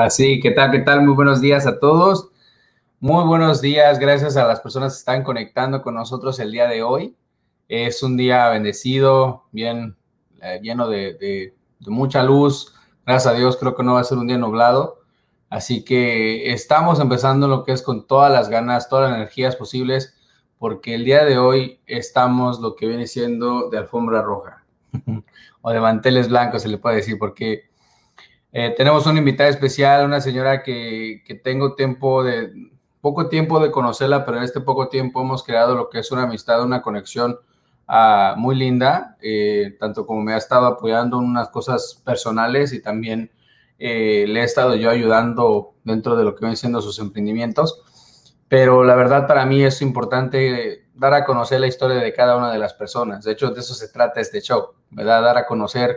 Ahora sí, ¿qué tal? ¿Qué tal? Muy buenos días a todos. Muy buenos días, gracias a las personas que están conectando con nosotros el día de hoy. Es un día bendecido, bien eh, lleno de, mucha luz. Gracias a Dios, creo que no va a ser un día nublado. Así que estamos empezando lo que es con todas las ganas, todas las energías posibles, porque el día de hoy estamos lo que viene siendo de alfombra roja o de manteles blancos, se le puede decir, porque eh, tenemos una invitada especial, una señora que, tengo tiempo de, poco tiempo de conocerla, pero en este poco tiempo hemos creado lo que es una amistad, una conexión ah, muy linda, eh, tanto como me ha estado apoyando en unas cosas personales y también eh, le he estado yo ayudando dentro de lo que vienen siendo sus emprendimientos. Pero la verdad para mí es importante dar a conocer la historia de cada una de las personas. De hecho, de eso se trata este show, ¿verdad? Dar a conocer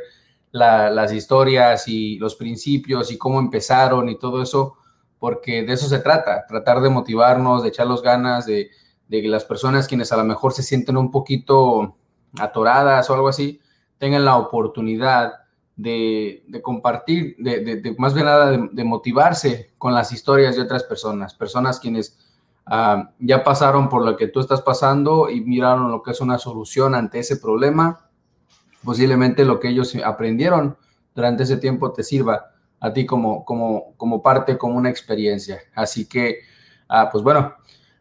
las historias y los principios y cómo empezaron y todo eso, porque de eso se trata, tratar de motivarnos, de echar los ganas, de, de que las personas quienes a lo mejor se sienten un poquito atoradas o algo así, tengan la oportunidad de, compartir, de, más bien nada, de, motivarse con las historias de otras personas, personas quienes ah, ya pasaron por lo que tú estás pasando y miraron lo que es una solución ante ese problema posiblemente lo que ellos aprendieron durante ese tiempo te sirva a ti como, como, como parte, como una experiencia. Así que, ah, pues bueno,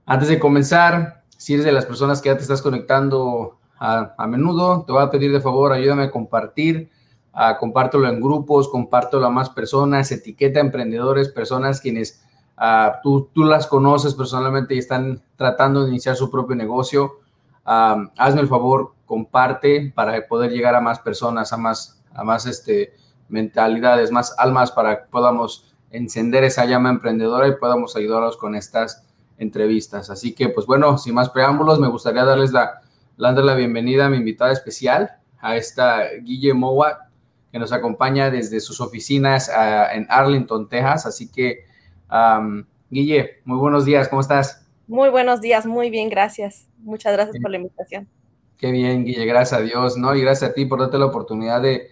antes de comenzar, si eres de las personas que ya te estás conectando a, a menudo, te voy a pedir de favor, ayúdame a compartir, a compártelo en grupos, compártelo a más personas, etiqueta emprendedores, personas quienes ah, tú, tú las conoces personalmente y están tratando de iniciar su propio negocio. Hazme el favor, comparte para poder llegar a más personas, a más, a más este, mentalidades, más almas para que podamos encender esa llama emprendedora y podamos ayudarlos con estas entrevistas. Así que, pues bueno, sin más preámbulos, me gustaría darles la, la bienvenida a mi invitada especial, a esta Guille Mowa, que nos acompaña desde sus oficinas ah, en Arlington, Texas. Así que, Guille, muy buenos días, ¿cómo estás? Muy buenos días, muy bien, gracias. Muchas gracias por la invitación. Qué bien, Guille, gracias a Dios, ¿no? Y gracias a ti por darte la oportunidad de,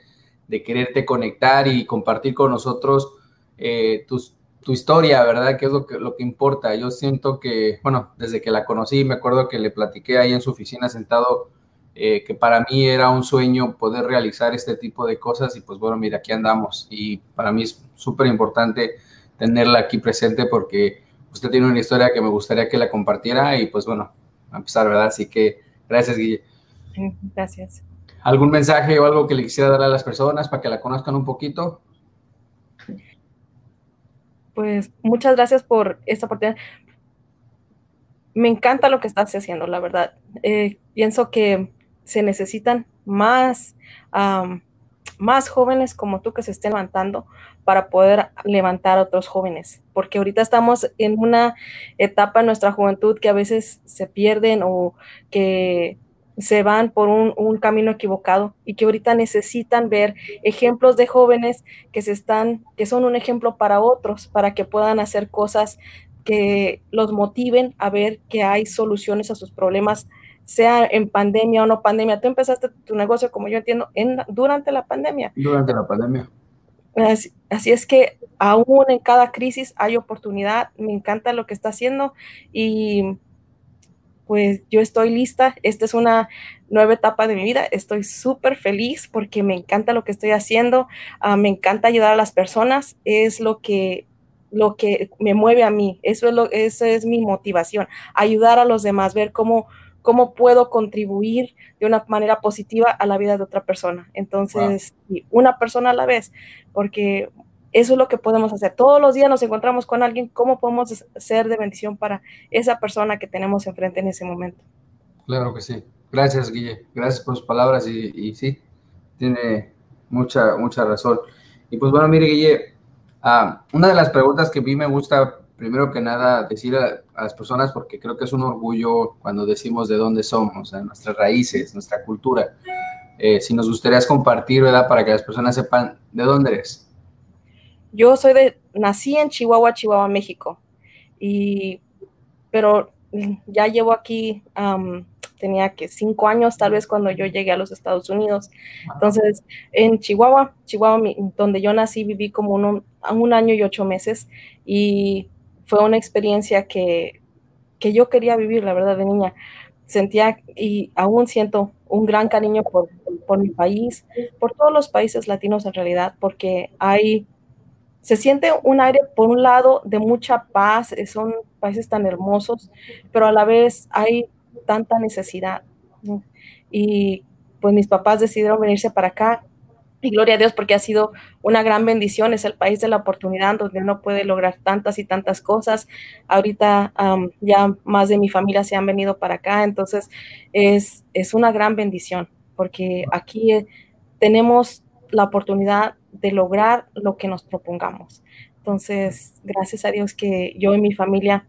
quererte conectar y compartir con nosotros eh, tu historia, ¿verdad? Que es lo que, lo que importa. Yo siento que, bueno, desde que la conocí, me acuerdo que le platiqué ahí en su oficina sentado, eh, que para mí era un sueño poder realizar este tipo de cosas y pues bueno, mira, aquí andamos. Y para mí es súper importante tenerla aquí presente porque usted tiene una historia que me gustaría que la compartiera y pues bueno, a empezar, ¿verdad? Así que gracias, Guille. Gracias. ¿Algún mensaje o algo que le quisiera dar a las personas para que la conozcan un poquito? Pues muchas gracias por esta oportunidad. Me encanta lo que estás haciendo, la verdad. Eh, pienso que se necesitan más, más jóvenes como tú que se estén levantando para poder levantar a otros jóvenes, porque ahorita estamos en una etapa en nuestra juventud que a veces se pierden o que se van por un, camino equivocado y que ahorita necesitan ver ejemplos de jóvenes que se están, que son un ejemplo para otros, para que puedan hacer cosas que los motiven a ver que hay soluciones a sus problemas, sea en pandemia o no pandemia. Tú empezaste tu negocio, como yo entiendo, en, durante la pandemia. Durante la pandemia. Así, así, es que aún en cada crisis hay oportunidad. Me encanta lo que está haciendo y pues yo estoy lista. Esta es una nueva etapa de mi vida. Estoy súper feliz porque me encanta lo que estoy haciendo. Ah, me encanta ayudar a las personas. Es lo que lo que me mueve a mí. Eso es, lo, eso es mi motivación. Ayudar a los demás, ver cómo, cómo puedo contribuir de una manera positiva a la vida de otra persona. Entonces, una persona a la vez, porque eso es lo que podemos hacer. Todos los días nos encontramos con alguien, ¿cómo podemos ser de bendición para esa persona que tenemos enfrente en ese momento? Claro que sí. Gracias, Guille. Gracias por sus palabras y, sí, tiene mucha, mucha razón. Y pues bueno, mire, Guille, ah, una de las preguntas que a mí me gusta, primero que nada, decir a, las personas, porque creo que es un orgullo cuando decimos de dónde somos, nuestras raíces, nuestra cultura. Eh, si nos gustaría compartir, ¿verdad? Para que las personas sepan de dónde eres. Yo soy de, nací en Chihuahua, Chihuahua, México, y, pero ya llevo aquí tenía que cinco años tal vez cuando yo llegué a los Estados Unidos. Entonces, en Chihuahua, Chihuahua, donde yo nací, viví como un año y ocho meses y fue una experiencia que, que yo quería vivir, la verdad, de niña. Sentía y aún siento un gran cariño por, por mi país, por todos los países latinos en realidad, porque hay se siente un aire, por un lado, de mucha paz, son países tan hermosos, pero a la vez hay tanta necesidad. Y pues mis papás decidieron venirse para acá. Y gloria a Dios porque ha sido una gran bendición. Es el país de la oportunidad donde uno puede lograr tantas y tantas cosas. Ahorita ya más de mi familia se han venido para acá. Entonces es, es una gran bendición porque aquí eh, tenemos la oportunidad de lograr lo que nos propongamos. Entonces, gracias a Dios que yo y mi familia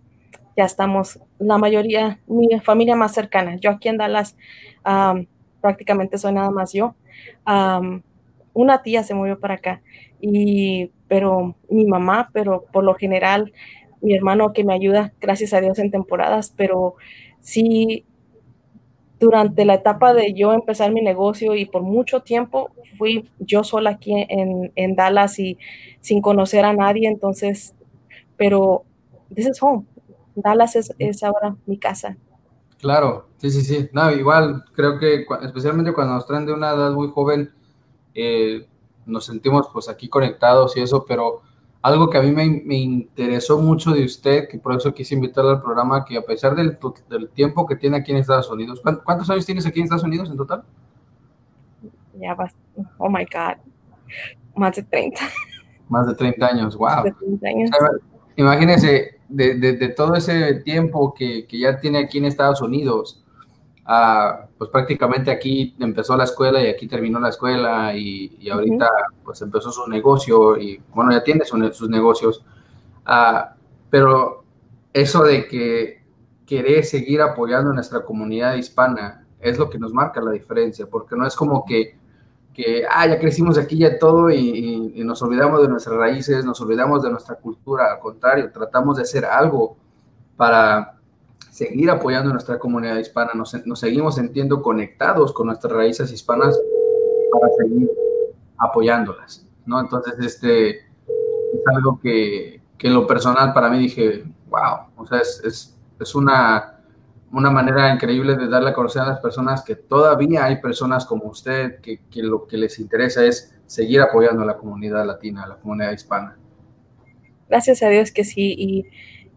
ya estamos, la mayoría, mi familia más cercana. Yo aquí en Dallas prácticamente soy nada más yo. Una tía se movió para acá, y, pero mi mamá, pero por lo general mi hermano que me ayuda, gracias a Dios en temporadas, pero sí durante la etapa de yo empezar mi negocio y por mucho tiempo fui yo sola aquí en, Dallas y sin conocer a nadie, entonces, pero this is home. Dallas es, ahora mi casa. Claro, sí, sí, sí. No, igual creo que especialmente cuando nos traen de una edad muy joven, eh, nos sentimos pues aquí conectados y eso, pero algo que a mí me, interesó mucho de usted, que por eso quise invitarle al programa, que a pesar del, tiempo que tiene aquí en Estados Unidos, ¿cuántos años tienes aquí en Estados Unidos en total? Ya vas, oh my God, más de 30. Más de 30 años, wow. De 30 años. imagínese, de, todo ese tiempo que, que ya tiene aquí en Estados Unidos, pues prácticamente aquí empezó la escuela y aquí terminó la escuela y, ahorita pues empezó su negocio y bueno, ya tiene sus negocios. Ah, pero eso de que querer seguir apoyando a nuestra comunidad hispana es lo que nos marca la diferencia, porque no es como que, que ah, ya crecimos aquí ya todo y, y nos olvidamos de nuestras raíces, nos olvidamos de nuestra cultura, al contrario, tratamos de hacer algo para seguir apoyando a nuestra comunidad hispana, nos, seguimos sintiendo conectados con nuestras raíces hispanas para seguir apoyándolas, ¿no? Entonces, este es algo que, en lo personal para mí dije, wow, o sea, es, una, una manera increíble de darle a conocer a las personas que todavía hay personas como usted que, que lo que les interesa es seguir apoyando a la comunidad latina, a la comunidad hispana. Gracias a Dios que sí, y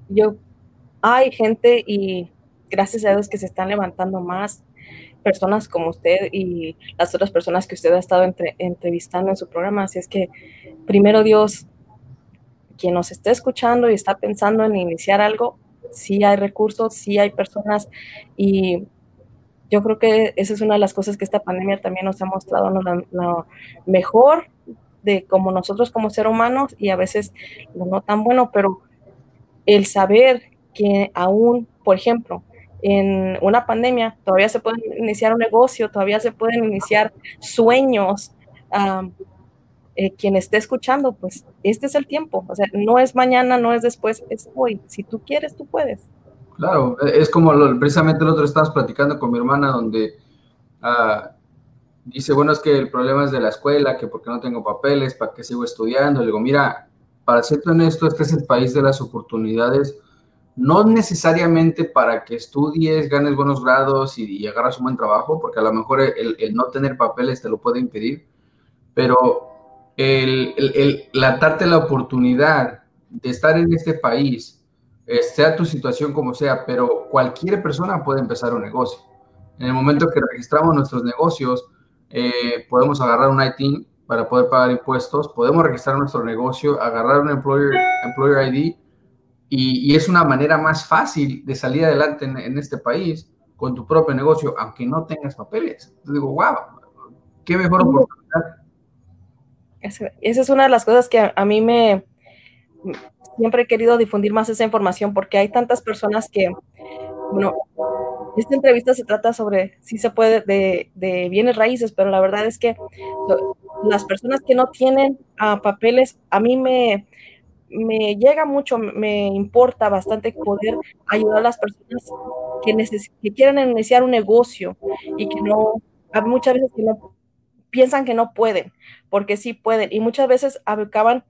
yo hay gente y gracias a Dios que se están levantando más personas como usted y las otras personas que usted ha estado entrevistando en su programa. Así es que, primero Dios, quien nos esté escuchando y está pensando en iniciar algo, sí hay recursos, sí hay personas y yo creo que esa es una de las cosas que esta pandemia también nos ha mostrado lo, mejor de como nosotros como ser humanos y a veces no tan bueno, pero el saber que aún, por ejemplo, en una pandemia todavía se puede iniciar un negocio, todavía se pueden iniciar sueños. Eh, quien esté escuchando, pues este es el tiempo. O sea, no es mañana, no es después, es hoy. Si tú quieres, tú puedes. Claro, es como precisamente el otro estabas platicando con mi hermana donde ah, dice, bueno, es que el problema es de la escuela, que porque no tengo papeles, para qué sigo estudiando. Le digo, mira, para ser honesto, este es el país de las oportunidades no necesariamente para que estudies, ganes buenos grados y, agarras un buen trabajo, porque a lo mejor el, no tener papeles te lo puede impedir, pero el, el, darte la oportunidad de estar en este país, eh, sea tu situación como sea, pero cualquier persona puede empezar un negocio. En el momento que registramos nuestros negocios, eh, podemos agarrar un IT para poder pagar impuestos, podemos registrar nuestro negocio, agarrar un employer, employer ID y, es una manera más fácil de salir adelante en, este país con tu propio negocio, aunque no tengas papeles. Entonces digo, wow, qué mejor oportunidad. Esa es una de las cosas que a, mí me siempre he querido difundir más esa información porque hay tantas personas que, bueno, esta entrevista se trata sobre si se puede de, de, bienes raíces, pero la verdad es que las personas que no tienen ah, papeles, a mí me, me llega mucho, me importa bastante poder ayudar a las personas que, que quieren iniciar un negocio y que no, muchas veces que no piensan que no pueden, porque sí pueden, y muchas veces acaban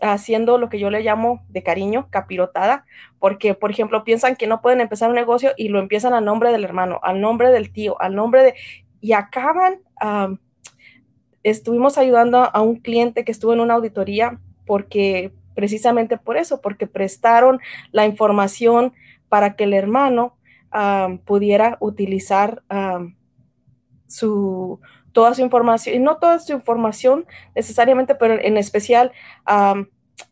haciendo lo que yo le llamo de cariño, capirotada, porque, por ejemplo, piensan que no pueden empezar un negocio y lo empiezan al nombre del hermano, al nombre del tío, al nombre de... y acaban... estuvimos ayudando a un cliente que estuvo en una auditoría porque precisamente por eso, porque prestaron la información para que el hermano pudiera utilizar su, toda su información, y no toda su información necesariamente, pero en especial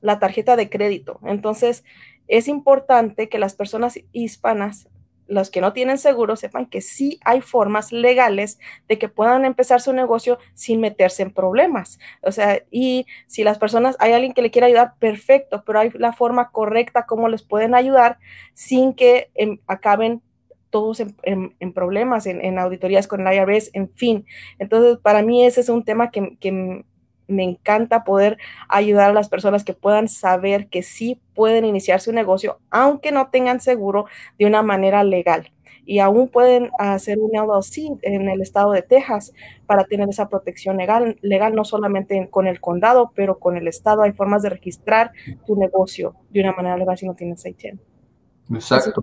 la tarjeta de crédito. Entonces, es importante que las personas hispanas los que no tienen seguro sepan que sí hay formas legales de que puedan empezar su negocio sin meterse en problemas. O sea, y si las personas, hay alguien que le quiera ayudar, perfecto, pero hay la forma correcta como les pueden ayudar sin que em, acaben todos en, problemas, en, auditorías con el IRS, en fin. Entonces, para mí ese es un tema que me encanta poder ayudar a las personas que puedan saber que sí pueden iniciar su negocio, aunque no tengan seguro de una manera legal. Y aún pueden hacer un LLC en el estado de Texas para tener esa protección legal, legal no solamente con el condado, pero con el estado. Hay formas de registrar tu negocio de una manera legal si no tienes ITIN. Exacto.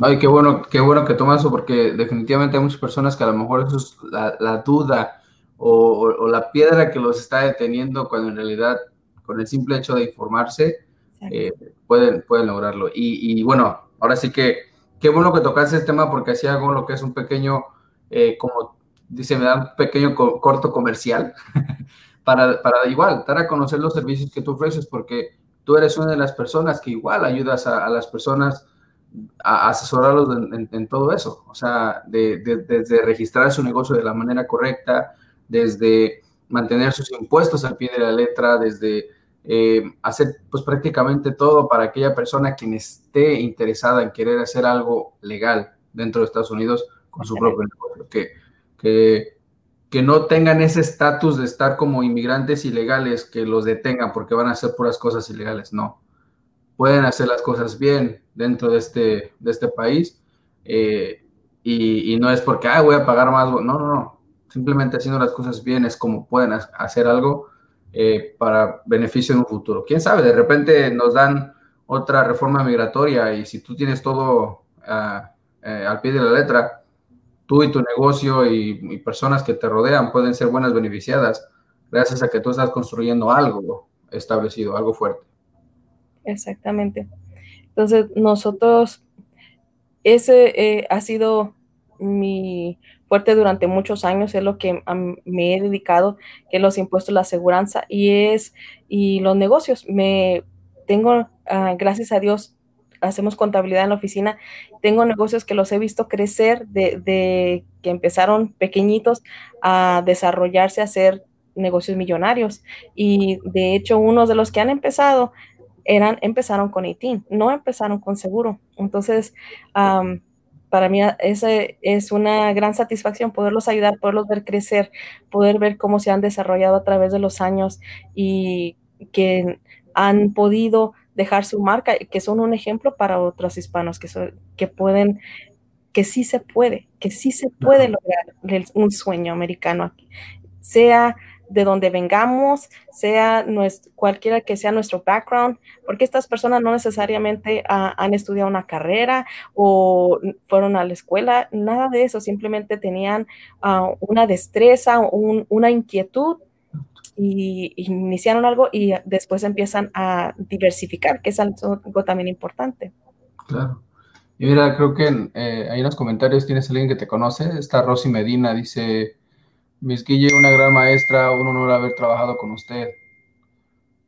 Ay, qué bueno, qué bueno que tomas eso, porque definitivamente hay muchas personas que a lo mejor eso es la, la duda o, la piedra que los está deteniendo cuando en realidad con el simple hecho de informarse eh, pueden, pueden lograrlo. Y, bueno, ahora sí que qué bueno que tocaste este tema porque así hago lo que es un pequeño, eh, como dice, me da un pequeño corto comercial para, para igual dar a conocer los servicios que tú ofreces porque tú eres una de las personas que igual ayudas a, las personas a asesorarlos en, todo eso, o sea, de, desde registrar su negocio de la manera correcta, desde mantener sus impuestos al pie de la letra, desde eh, hacer pues prácticamente todo para aquella persona quien esté interesada en querer hacer algo legal dentro de Estados Unidos con su propio negocio, que, que, que no tengan ese estatus de estar como inmigrantes ilegales que los detengan porque van a hacer puras cosas ilegales, no. Pueden hacer las cosas bien dentro de este, de este país eh, y, y, no es porque, ah, voy a pagar más, no, no, no, simplemente haciendo las cosas bien es como pueden hacer algo eh, para beneficio en un futuro. ¿Quién sabe? De repente nos dan otra reforma migratoria y si tú tienes todo eh, al pie de la letra, tú y tu negocio y, personas que te rodean pueden ser buenas beneficiadas gracias a que tú estás construyendo algo establecido, algo fuerte. Exactamente. Entonces, nosotros, ese eh, ha sido mi fuerte durante muchos años, es lo que me he dedicado, que los impuestos, la aseguranza y es y los negocios. Me tengo, ah, gracias a Dios, hacemos contabilidad en la oficina. Tengo negocios que los he visto crecer de, de que empezaron pequeñitos a desarrollarse, a ser negocios millonarios. Y de hecho, unos de los que han empezado eran, empezaron con ITIN, no empezaron con seguro. Entonces, para mí esa es una gran satisfacción poderlos ayudar, poderlos ver crecer, poder ver cómo se han desarrollado a través de los años y que han podido dejar su marca, que son un ejemplo para otros hispanos que, que pueden, que sí se puede, que sí se puede lograr un sueño americano aquí, sea de donde vengamos, sea cualquiera que sea nuestro background, porque estas personas no necesariamente ah, han estudiado una carrera o fueron a la escuela, nada de eso, simplemente tenían ah, una destreza, una inquietud y, iniciaron algo y después empiezan a diversificar, que es algo también importante. Claro. Y mira, creo que eh, hay unos comentarios tienes alguien que te conoce, está Rosy Medina, dice... Miss Guille, una gran maestra, un honor haber trabajado con usted.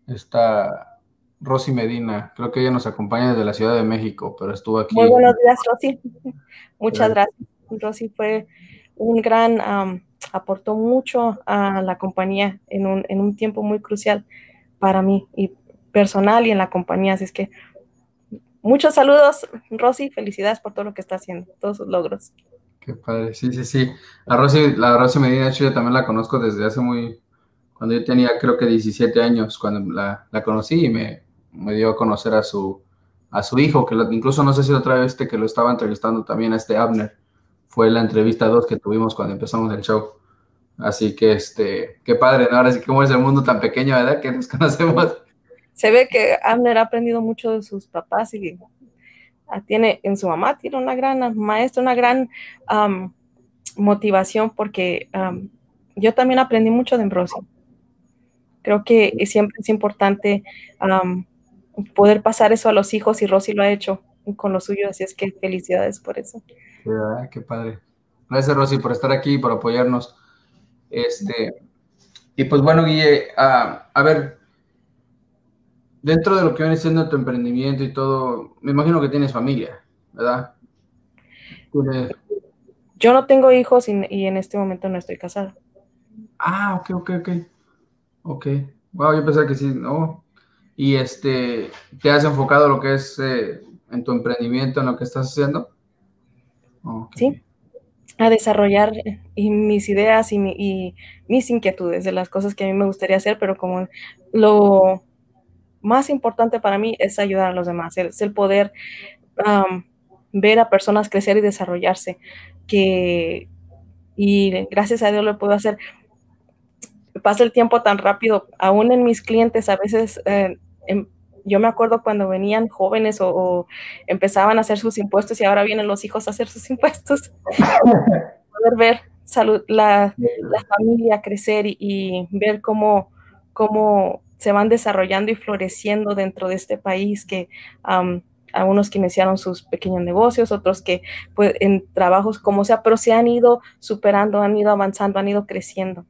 Está Rosy Medina, creo que ella nos acompaña desde la Ciudad de México, pero estuvo aquí. Muy buenos días, Rosy. Muchas gracias. Rosy fue un gran, aportó mucho a la compañía en un, en un tiempo muy crucial para mí y personal y en la compañía. Así es que muchos saludos, Rosy. Felicidades por todo lo que está haciendo, todos sus logros. Qué padre, sí, sí, sí. La Rosy, la Rosy Medina yo también la conozco desde hace muy, cuando yo tenía creo que 17 años, cuando la, la conocí y me, me, dio a conocer a su, a su hijo, que incluso no sé si otra vez este que lo estaba entrevistando también a este Abner, fue la entrevista 2 que tuvimos cuando empezamos el show. Así que, este, qué padre, ¿no? Ahora sí, cómo es el mundo tan pequeño, ¿verdad? Que nos conocemos. Se ve que Abner ha aprendido mucho de sus papás y tiene, en su mamá, tiene una gran maestra, una gran motivación porque yo también aprendí mucho de Ambrosio. Creo que siempre es importante poder pasar eso a los hijos y Rosy lo ha hecho con lo suyo, así es que felicidades por eso. qué padre. Gracias Rosy por estar aquí por apoyarnos. Este, y pues bueno, Guille, a ver, dentro de lo que viene siendo tu emprendimiento y todo, me imagino que tienes familia, ¿verdad? Yo no tengo hijos y, en este momento no estoy casada. Ah, ok, ok, ok. Ok. Wow, yo pensaba que sí, ¿no? Y este, ¿te has enfocado en lo que es eh, en tu emprendimiento, en lo que estás haciendo? Sí, a desarrollar mis ideas y, y, mis inquietudes de las cosas que a mí me gustaría hacer, pero como lo más importante para mí es ayudar a los demás, es el poder ver a personas crecer y desarrollarse, que, y gracias a Dios lo puedo hacer. Pasa el tiempo tan rápido, aún en mis clientes, a veces eh, em, yo me acuerdo cuando venían jóvenes o, empezaban a hacer sus impuestos y ahora vienen los hijos a hacer sus impuestos. poder ver salud, la, familia crecer y, y ver cómo, cómo se van desarrollando y floreciendo dentro de este país, que um, algunos que iniciaron sus pequeños negocios, otros que pues, en trabajos como sea, pero se han ido superando, han ido avanzando, han ido creciendo.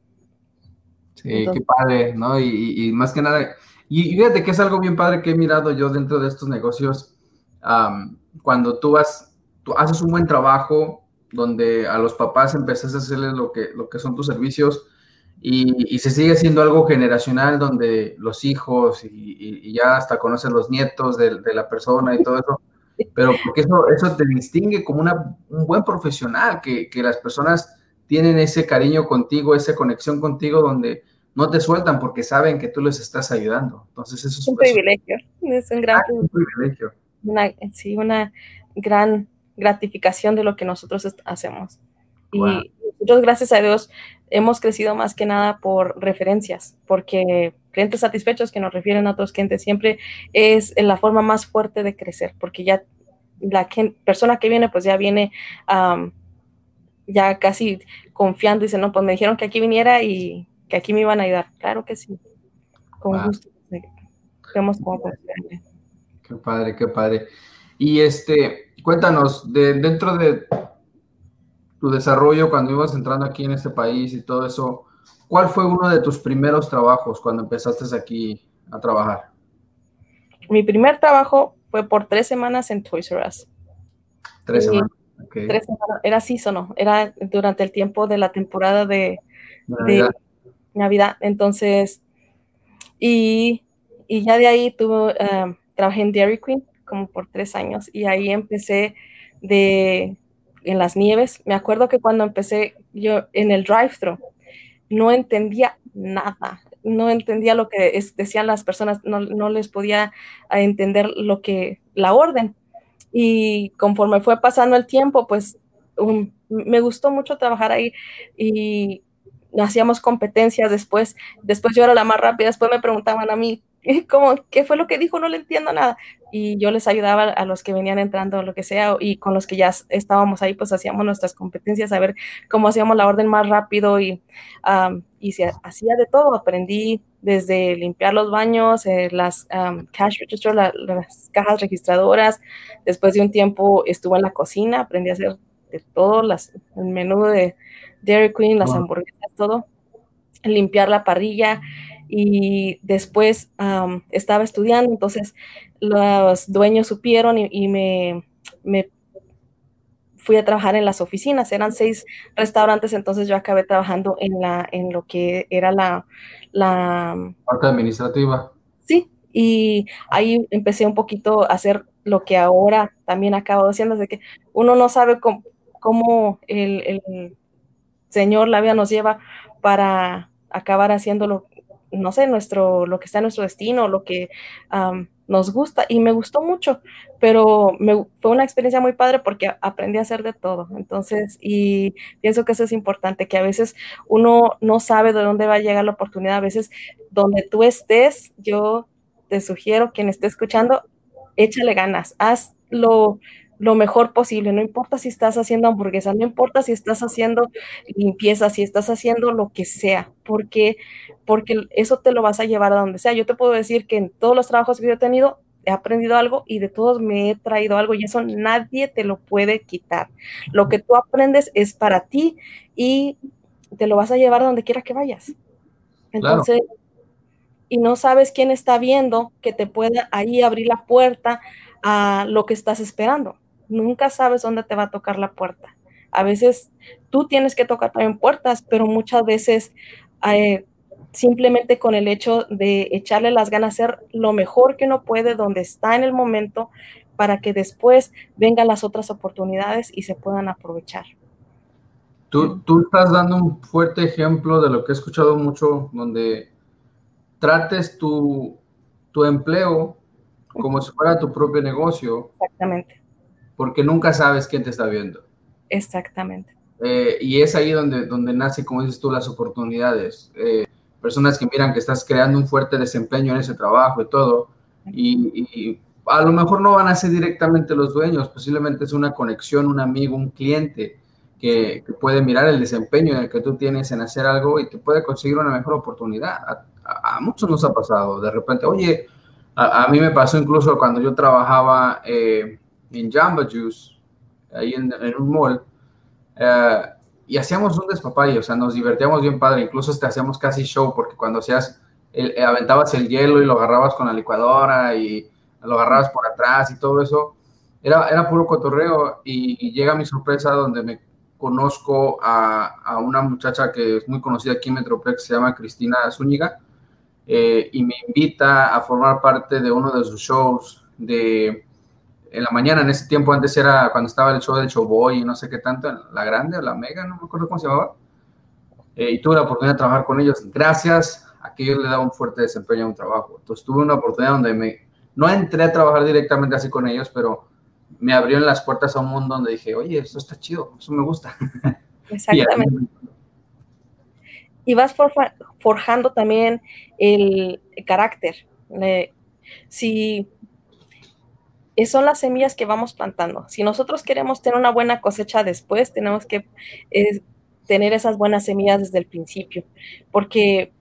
Sí, qué padre, ¿no? Y, más que nada, y, fíjate que es algo bien padre que he mirado yo dentro de estos negocios, cuando tú vas, tú haces un buen trabajo, donde a los papás empezás a hacerles lo que, lo que son tus servicios, y, se sigue siendo algo generacional donde los hijos y, ya hasta conocen los nietos de, la persona y todo eso, pero porque eso, eso te distingue como una, un buen profesional, que, que, las personas tienen ese cariño contigo, esa conexión contigo donde no te sueltan porque saben que tú les estás ayudando. Entonces eso es un privilegio, es un gran ah, privilegio. Una, sí, una gran gratificación de lo que nosotros hacemos. Y nosotros, gracias a Dios, hemos crecido más que nada por referencias, porque clientes satisfechos que nos refieren a otros clientes siempre es la forma más fuerte de crecer, porque ya la persona que viene, pues ya viene ya casi confiando y dice, no, pues me dijeron que aquí viniera y que aquí me iban a ayudar. Claro que sí, con gusto. Vemos cómo Qué padre, qué padre. Y este, cuéntanos, de, dentro de tu desarrollo cuando ibas entrando aquí en este país y todo eso, ¿cuál fue uno de tus primeros trabajos cuando empezaste aquí a trabajar? Mi primer trabajo fue por tres semanas en Toys R Us. Tres semanas. Tres semanas. Era no era durante el tiempo de la temporada de Navidad. Entonces, y, ya de ahí tuve, eh, trabajé en Dairy Queen como por tres años y ahí empecé de en las nieves. Me acuerdo que cuando empecé yo en el drive-thru, no entendía nada, no entendía lo que decían las personas, no, les podía entender lo que, la orden. Y conforme fue pasando el tiempo, pues um, me gustó mucho trabajar ahí y hacíamos competencias después, después yo era la más rápida, después me preguntaban a mí, como, ¿qué fue lo que dijo? No le entiendo nada. Y yo les ayudaba a los que venían entrando, o lo que sea, y con los que ya estábamos ahí, pues hacíamos nuestras competencias, a ver cómo hacíamos la orden más rápido y, y se hacía de todo. Aprendí desde limpiar los baños, eh, las cash register, las cajas registradoras. Después de un tiempo estuve en la cocina, aprendí a hacer de todo, las, el menú de Dairy Queen, las hamburguesas, todo. Limpiar la parrilla y después estaba estudiando, entonces los dueños supieron y, me, fui a trabajar en las oficinas, eran seis restaurantes, entonces yo acabé trabajando en, la, en lo que era la... la Parte administrativa. Sí, y ahí empecé un poquito a hacer lo que ahora también acabo haciendo, de que uno no sabe cómo, el, el, Señor la vida nos lleva para acabar haciéndolo no sé, nuestro, lo que está en nuestro destino, lo que nos gusta y me gustó mucho, pero me, fue una experiencia muy padre porque aprendí a hacer de todo. Entonces, y pienso que eso es importante, que a veces uno no sabe de dónde va a llegar la oportunidad, a veces donde tú estés, yo te sugiero, quien esté escuchando, échale ganas, haz lo, mejor posible, no importa si estás haciendo hamburguesa, no importa si estás haciendo limpieza, si estás haciendo lo que sea, porque, porque eso te lo vas a llevar a donde sea. Yo te puedo decir que en todos los trabajos que yo he tenido, he aprendido algo y de todos me he traído algo y eso nadie te lo puede quitar. Lo que tú aprendes es para ti y te lo vas a llevar a donde quiera que vayas. Entonces, y no sabes quién está viendo que te pueda ahí abrir la puerta a lo que estás esperando nunca sabes dónde te va a tocar la puerta. A veces tú tienes que tocar también puertas, pero muchas veces eh, simplemente con el hecho de echarle las ganas, hacer lo mejor que uno puede donde está en el momento para que después vengan las otras oportunidades y se puedan aprovechar. Tú, tú estás dando un fuerte ejemplo de lo que he escuchado mucho, donde trates tu, tu empleo como si fuera tu propio negocio. Exactamente porque nunca sabes quién te está viendo. Exactamente. Eh, y es ahí donde, donde nace, como dices tú, las oportunidades. Eh, personas que miran que estás creando un fuerte desempeño en ese trabajo y todo, y, a lo mejor no van a ser directamente los dueños, posiblemente es una conexión, un amigo, un cliente que, puede mirar el desempeño en el que tú tienes en hacer algo y te puede conseguir una mejor oportunidad. A, muchos nos ha pasado, de repente, oye, a, mí me pasó incluso cuando yo trabajaba eh, en Jamba Juice, ahí en, un mall, eh, y hacíamos un despapalle, o sea, nos divertíamos bien padre, incluso te hacíamos casi show, porque cuando hacías, el, eh, aventabas el hielo y lo agarrabas con la licuadora y lo agarrabas por atrás y todo eso, era, era puro cotorreo y, llega mi sorpresa donde me conozco a, a, una muchacha que es muy conocida aquí en Metroplex, se llama Cristina Zúñiga, eh, y me invita a formar parte de uno de sus shows de en la mañana, en ese tiempo antes era cuando estaba el show del Showboy y no sé qué tanto, la grande o la mega, no me acuerdo cómo se llamaba. Eh, y tuve la oportunidad de trabajar con ellos gracias a que yo le daba un fuerte desempeño a un trabajo. Entonces tuve una oportunidad donde me, no entré a trabajar directamente así con ellos, pero me abrieron las puertas a un mundo donde dije, oye, esto está chido, eso me gusta. Exactamente. y, vas forjando también el, carácter. si son las semillas que vamos plantando. Si nosotros queremos tener una buena cosecha después, tenemos que tener esas buenas semillas desde el principio, porque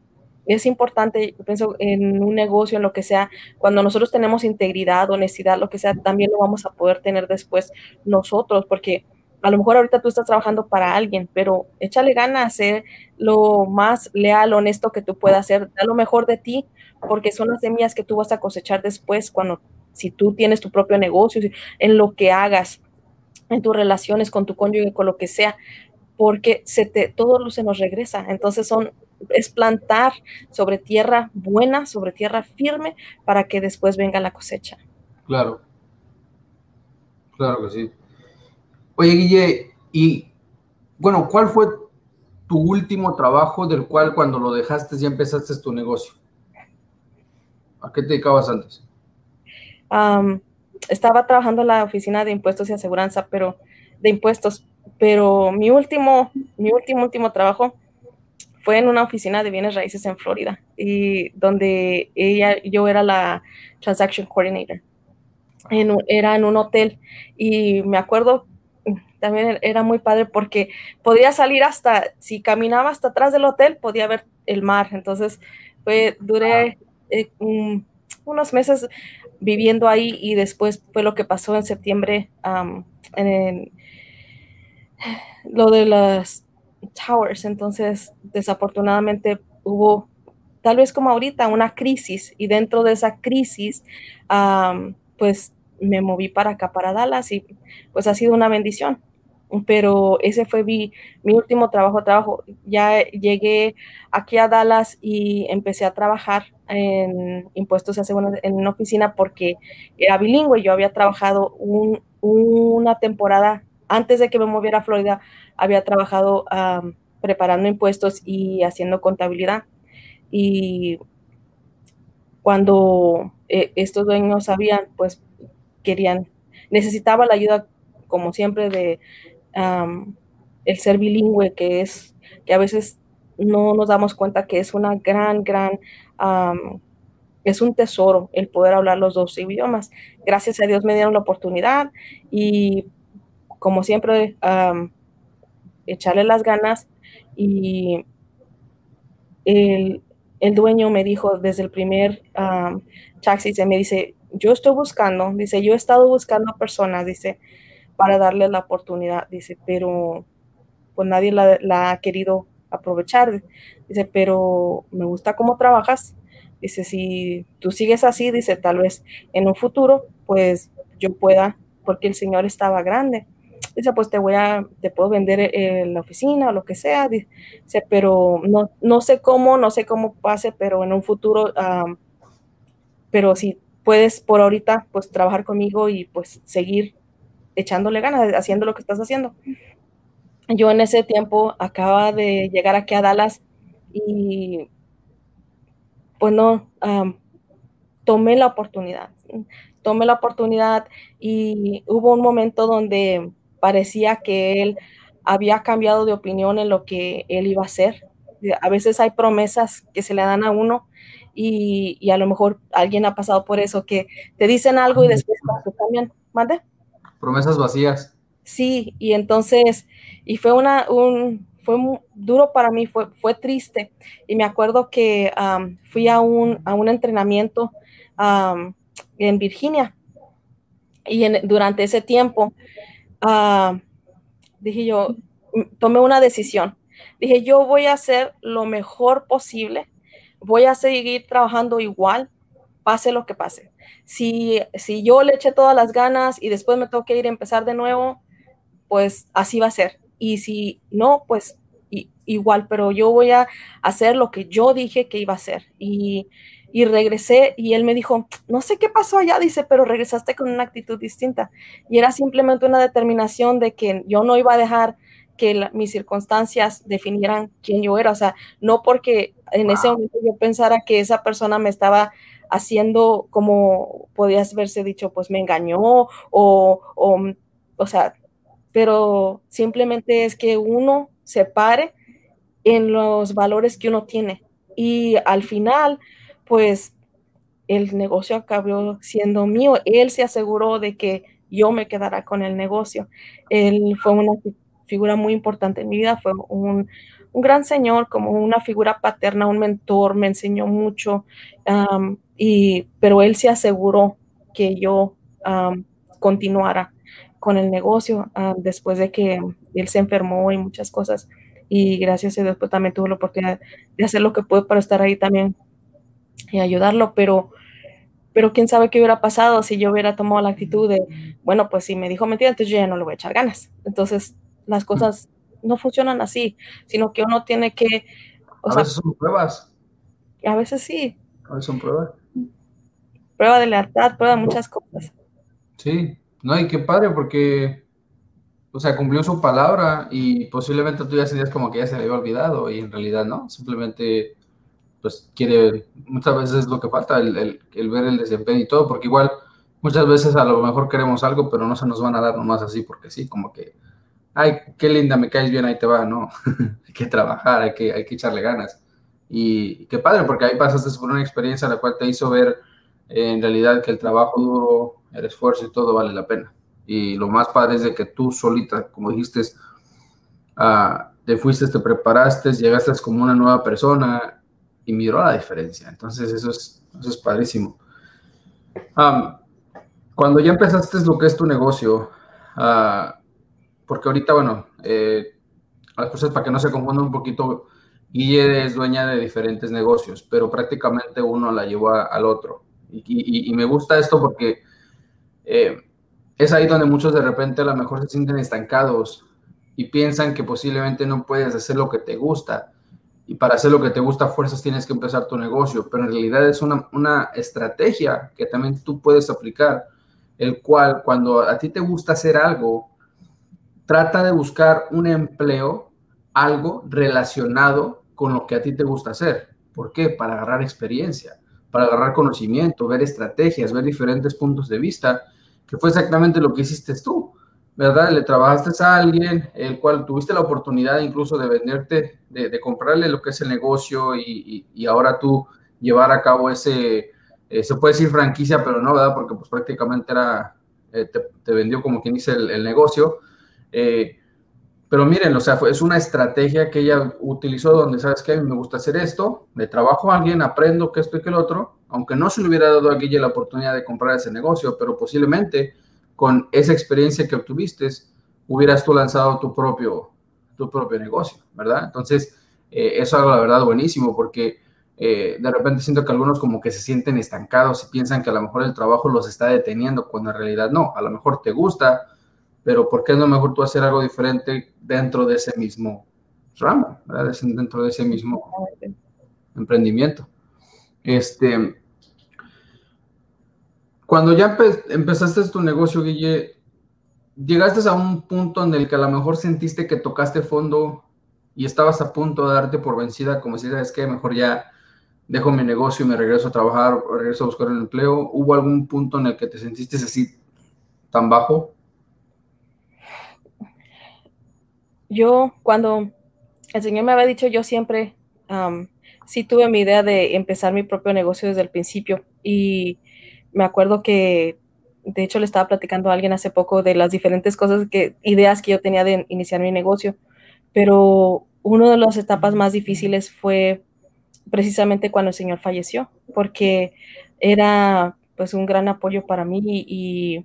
es importante, yo pienso en un negocio, en lo que sea, cuando nosotros tenemos integridad, honestidad, lo que sea, también lo vamos a poder tener después nosotros, porque a lo mejor ahorita tú estás trabajando para alguien, pero échale ganas a ser lo más leal, honesto que tú puedas ser, da lo mejor de ti, porque son las semillas que tú vas a cosechar después cuando si tú tienes tu propio negocio, en lo que hagas, en tus relaciones con tu cónyuge, con lo que sea, porque se te, todo se nos regresa. Entonces son, es plantar sobre tierra buena, sobre tierra firme, para que después venga la cosecha. Claro. Claro que sí. Oye, Guille, y bueno, ¿cuál fue tu último trabajo del cual cuando lo dejaste ya empezaste tu negocio? ¿A qué te dedicabas antes? Estaba trabajando en la oficina de impuestos y aseguranza, pero de impuestos, pero mi último, mi último, último trabajo fue en una oficina de bienes raíces en Florida y donde ella, yo era la transaction coordinator. era en un hotel y me acuerdo también era muy padre porque podía salir hasta, si caminaba hasta atrás del hotel, podía ver el mar. Entonces, fue, duré eh, unos meses viviendo ahí y después fue lo que pasó en septiembre en lo de las towers. Entonces, desafortunadamente hubo, tal vez como ahorita, una crisis y dentro de esa crisis, pues me moví para acá, para Dallas y pues ha sido una bendición pero ese fue mi, último trabajo, trabajo. Ya llegué aquí a Dallas y empecé a trabajar en impuestos en una oficina porque era bilingüe. Yo había trabajado una temporada antes de que me moviera a Florida, había trabajado preparando impuestos y haciendo contabilidad. y cuando eh, estos dueños sabían, pues querían, necesitaba la ayuda, como siempre, de el ser bilingüe, que es, que a veces no nos damos cuenta que es una gran, gran, es un tesoro el poder hablar los dos idiomas. Gracias a Dios me dieron la oportunidad y como siempre, echarle las ganas y el, dueño me dijo desde el primer taxi, se me dice, yo estoy buscando, dice, yo he estado buscando personas, dice, para darle la oportunidad, dice, pero pues nadie la, ha querido aprovechar, dice, pero me gusta cómo trabajas, dice, si tú sigues así, dice, tal vez en un futuro, pues yo pueda, porque el Señor estaba grande. Dice, pues te voy a, te puedo vender en la oficina o lo que sea. Dice, pero no, no sé cómo, no sé cómo pase, pero en un futuro, pero si puedes por ahorita, pues trabajar conmigo y pues seguir echándole ganas, haciendo lo que estás haciendo. Yo en ese tiempo acaba de llegar aquí a Dallas y pues no, tomé la oportunidad, tomé la oportunidad y hubo un momento donde parecía que él había cambiado de opinión en lo que él iba a hacer. A veces hay promesas que se le dan a uno y, a lo mejor alguien ha pasado por eso, que te dicen algo y después también, ¿mande? Promesas vacías. Sí, y entonces, y fue una, un, fue duro para mí, fue, fue triste. Y me acuerdo que fui a un, a un entrenamiento en Virginia. Y durante ese tiempo Ah, dije yo, tomé una decisión. Dije, yo voy a hacer lo mejor posible, voy a seguir trabajando igual, pase lo que pase. Si, si yo le eché todas las ganas y después me tengo que ir a empezar de nuevo, pues así va a ser. Y si no, pues igual, pero yo voy a hacer lo que yo dije que iba a hacer. Y, y regresé y él me dijo, no sé qué pasó allá, dice, pero regresaste con una actitud distinta. Y era simplemente una determinación de que yo no iba a dejar que mis circunstancias definieran quién yo era. O sea, no porque en ese momento yo pensara que esa persona me estaba haciendo como podías verse dicho, pues me engañó o, o, o sea, pero simplemente es que uno se pare en los valores que uno tiene. Y al final, pues el negocio acabó siendo mío. Él se aseguró de que yo me quedara con el negocio. Él fue una figura muy importante en mi vida, fue un, gran señor, como una figura paterna, un mentor, me enseñó mucho, y, pero él se aseguró que yo continuara con el negocio después de que él se enfermó y muchas cosas. Y gracias a Dios, pues también tuve la oportunidad de hacer lo que pude para estar ahí también y ayudarlo, pero, pero quién sabe qué hubiera pasado si yo hubiera tomado la actitud de, bueno, pues si me dijo mentira, entonces yo ya no le voy a echar ganas. Entonces, las cosas no funcionan así, sino que uno tiene que... a veces son pruebas. A veces sí. A veces son pruebas. Prueba de lealtad, prueba de muchas cosas. Sí, no, y qué padre, porque, o sea, cumplió su palabra y posiblemente tú ya sentías como que ya se le había olvidado y en realidad no, simplemente pues quiere, muchas veces es lo que falta, el, ver el desempeño y todo, porque igual muchas veces a lo mejor queremos algo, pero no se nos van a dar nomás así, porque sí, como que, ay, qué linda, me caes bien, ahí te va, no, hay que trabajar, hay que, hay que echarle ganas. Y qué padre, porque ahí pasaste por una experiencia la cual te hizo ver eh, en realidad que el trabajo duro, el esfuerzo y todo vale la pena. Y lo más padre es de que tú solita, como dijiste, uh, te fuiste, te preparaste, llegaste como una nueva persona, y miró la diferencia. Entonces, eso es, eso es padrísimo. cuando ya empezaste lo que es tu negocio, uh, porque ahorita, bueno, eh, las cosas para que no se confundan un poquito, Guille es dueña de diferentes negocios, pero prácticamente uno la llevó al otro. Y, me gusta esto porque eh, es ahí donde muchos de repente a lo mejor se sienten estancados y piensan que posiblemente no puedes hacer lo que te gusta y para hacer lo que te gusta fuerzas tienes que empezar tu negocio, pero en realidad es una, una estrategia que también tú puedes aplicar, el cual cuando a ti te gusta hacer algo, trata de buscar un empleo, algo relacionado con lo que a ti te gusta hacer. ¿Por qué? Para agarrar experiencia, para agarrar conocimiento, ver estrategias, ver diferentes puntos de vista, que fue exactamente lo que hiciste tú, ¿verdad? Le trabajaste a alguien, el cual tuviste la oportunidad incluso de venderte, de, comprarle lo que es el negocio y, ahora tú llevar a cabo ese, eh, se puede decir franquicia, pero no, ¿verdad? Porque pues prácticamente era, eh, te, vendió como quien dice el, negocio. Eh, pero miren, o sea, es una estrategia que ella utilizó donde, ¿sabes qué? A mí me gusta hacer esto, le trabajo a alguien, aprendo que esto y que el otro, aunque no se le hubiera dado a Guille la oportunidad de comprar ese negocio, pero posiblemente con esa experiencia que obtuviste, hubieras tú lanzado tu propio, tu propio negocio, ¿verdad? Entonces, eh, eso es algo, la verdad, buenísimo, porque eh, de repente siento que algunos como que se sienten estancados y piensan que a lo mejor el trabajo los está deteniendo, cuando en realidad no, a lo mejor te gusta, pero ¿por qué no mejor tú hacer algo diferente dentro de ese mismo ramo, ¿verdad? dentro de ese mismo emprendimiento? Este, cuando ya empezaste tu negocio, Guille, llegaste a un punto en el que a lo mejor sentiste que tocaste fondo y estabas a punto de darte por vencida, como si sabes que mejor ya dejo mi negocio y me regreso a trabajar, regreso a buscar un empleo. ¿Hubo algún punto en el que te sentiste así tan bajo? Yo cuando el Señor me había dicho, yo siempre sí tuve mi idea de empezar mi propio negocio desde el principio. Y me acuerdo que de hecho le estaba platicando a alguien hace poco de las diferentes cosas que ideas que yo tenía de iniciar mi negocio, pero una de las etapas más difíciles fue precisamente cuando el Señor falleció, porque era pues un gran apoyo para mí y,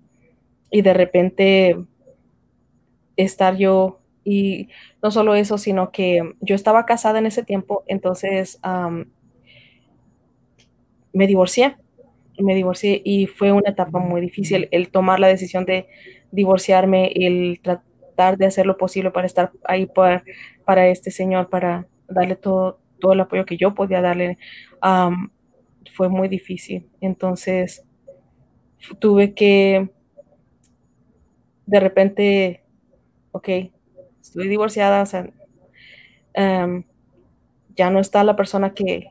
y de repente estar yo y no solo eso, sino que yo estaba casada en ese tiempo, entonces me divorcié, me divorcié y fue una etapa muy difícil el tomar la decisión de divorciarme, el tratar de hacer lo posible para estar ahí para, para este señor, para darle todo, todo el apoyo que yo podía darle. fue muy difícil. Entonces tuve que de repente, ok, estoy divorciada, o sea, em, ya no está la persona que,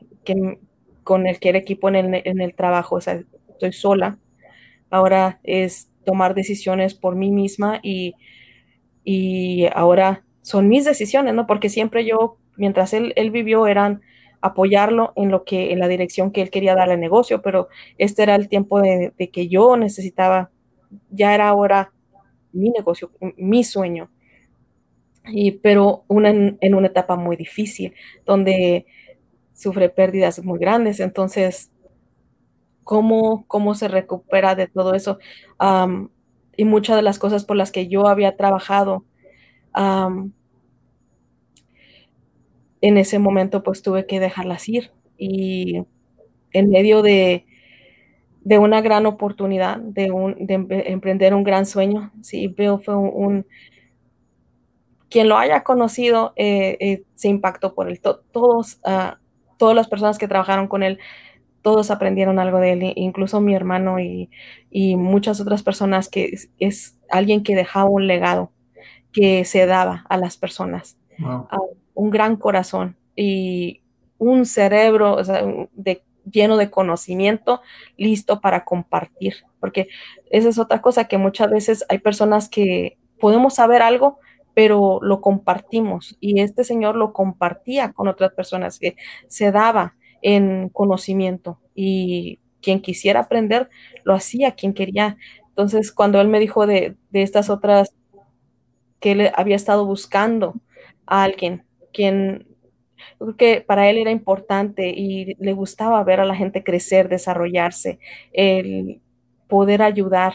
con el que era equipo en el, en el trabajo, o sea, estoy sola. Ahora es tomar decisiones por mí misma y, y ahora son mis decisiones, ¿no? Porque siempre yo, mientras él, él vivió, eran apoyarlo en lo que, en la dirección que él quería dar al negocio, pero este era el tiempo de, de que yo necesitaba, ya era ahora mi negocio, mi sueño y, pero una en, una etapa muy difícil, donde sufre pérdidas muy grandes. Entonces, ¿cómo, cómo se recupera de todo eso? y muchas de las cosas por las que yo había trabajado, en ese momento pues tuve que dejarlas ir. Y en medio de, de una gran oportunidad, de, emprender un gran sueño, sí, veo fue un quien lo haya conocido eh, eh, se impactó por él. todos, uh, todas las personas que trabajaron con él, todos aprendieron algo de él, incluso mi hermano y, y muchas otras personas que es, alguien que dejaba un legado, que se daba a las personas. un gran corazón y un cerebro de, lleno de conocimiento, listo para compartir. Porque esa es otra cosa que muchas veces hay personas que podemos saber algo, pero lo compartimos y este señor lo compartía con otras personas, que se daba en conocimiento y quien quisiera aprender lo hacía, quien quería. Entonces, cuando él me dijo de, estas otras, que él había estado buscando a alguien, quien que para él era importante y le gustaba ver a la gente crecer, desarrollarse, el poder ayudar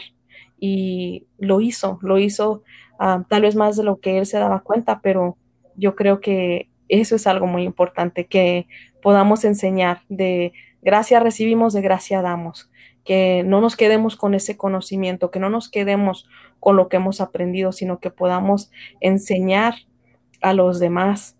y lo hizo, lo hizo Ah, tal vez más de lo que él se daba cuenta, pero yo creo que eso es algo muy importante, que podamos enseñar de gracia recibimos, de gracia damos, que no nos quedemos con ese conocimiento, que no nos quedemos con lo que hemos aprendido, sino que podamos enseñar a los demás,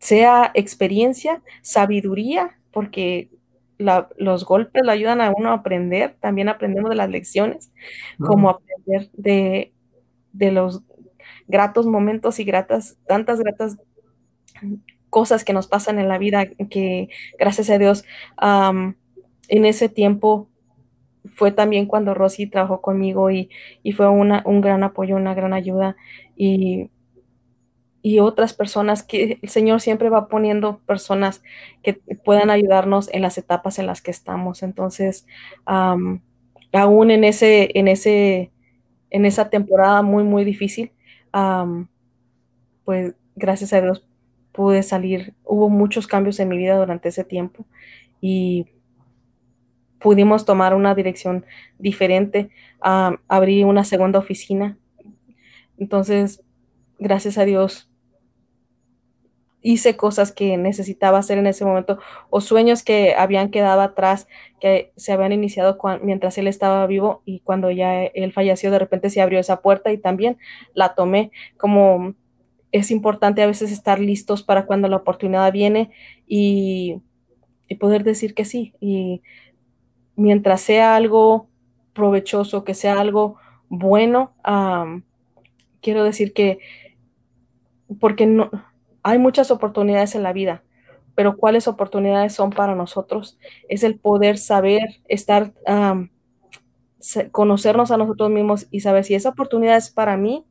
sea experiencia, sabiduría, porque los golpes le ayudan a uno a aprender, también aprendemos de las lecciones, como aprender de de los gratos momentos y gratas, tantas gratas cosas que nos pasan en la vida que gracias a Dios en ese tiempo fue también cuando Rosy trabajó conmigo y, fue una, un gran apoyo, una gran ayuda y, y otras personas que el Señor siempre va poniendo personas que puedan ayudarnos en las etapas en las que estamos. Entonces, aún en ese, en ese, en esa temporada muy, muy difícil, pues gracias a Dios pude salir. Hubo muchos cambios en mi vida durante ese tiempo y pudimos tomar una dirección diferente. abrí una segunda oficina. Entonces, gracias a Dios, hice cosas que necesitaba hacer en ese momento o sueños que habían quedado atrás, que se habían iniciado mientras él estaba vivo y cuando ya él falleció, de repente se abrió esa puerta y también la tomé como es importante a veces estar listos para cuando la oportunidad viene y, poder decir que sí. Y mientras sea algo provechoso, que sea algo bueno, quiero decir que, porque no, hay muchas oportunidades en la vida, pero cuáles oportunidades son para nosotros es el poder saber, estar, conocernos a nosotros mismos y saber si esa oportunidad es para mí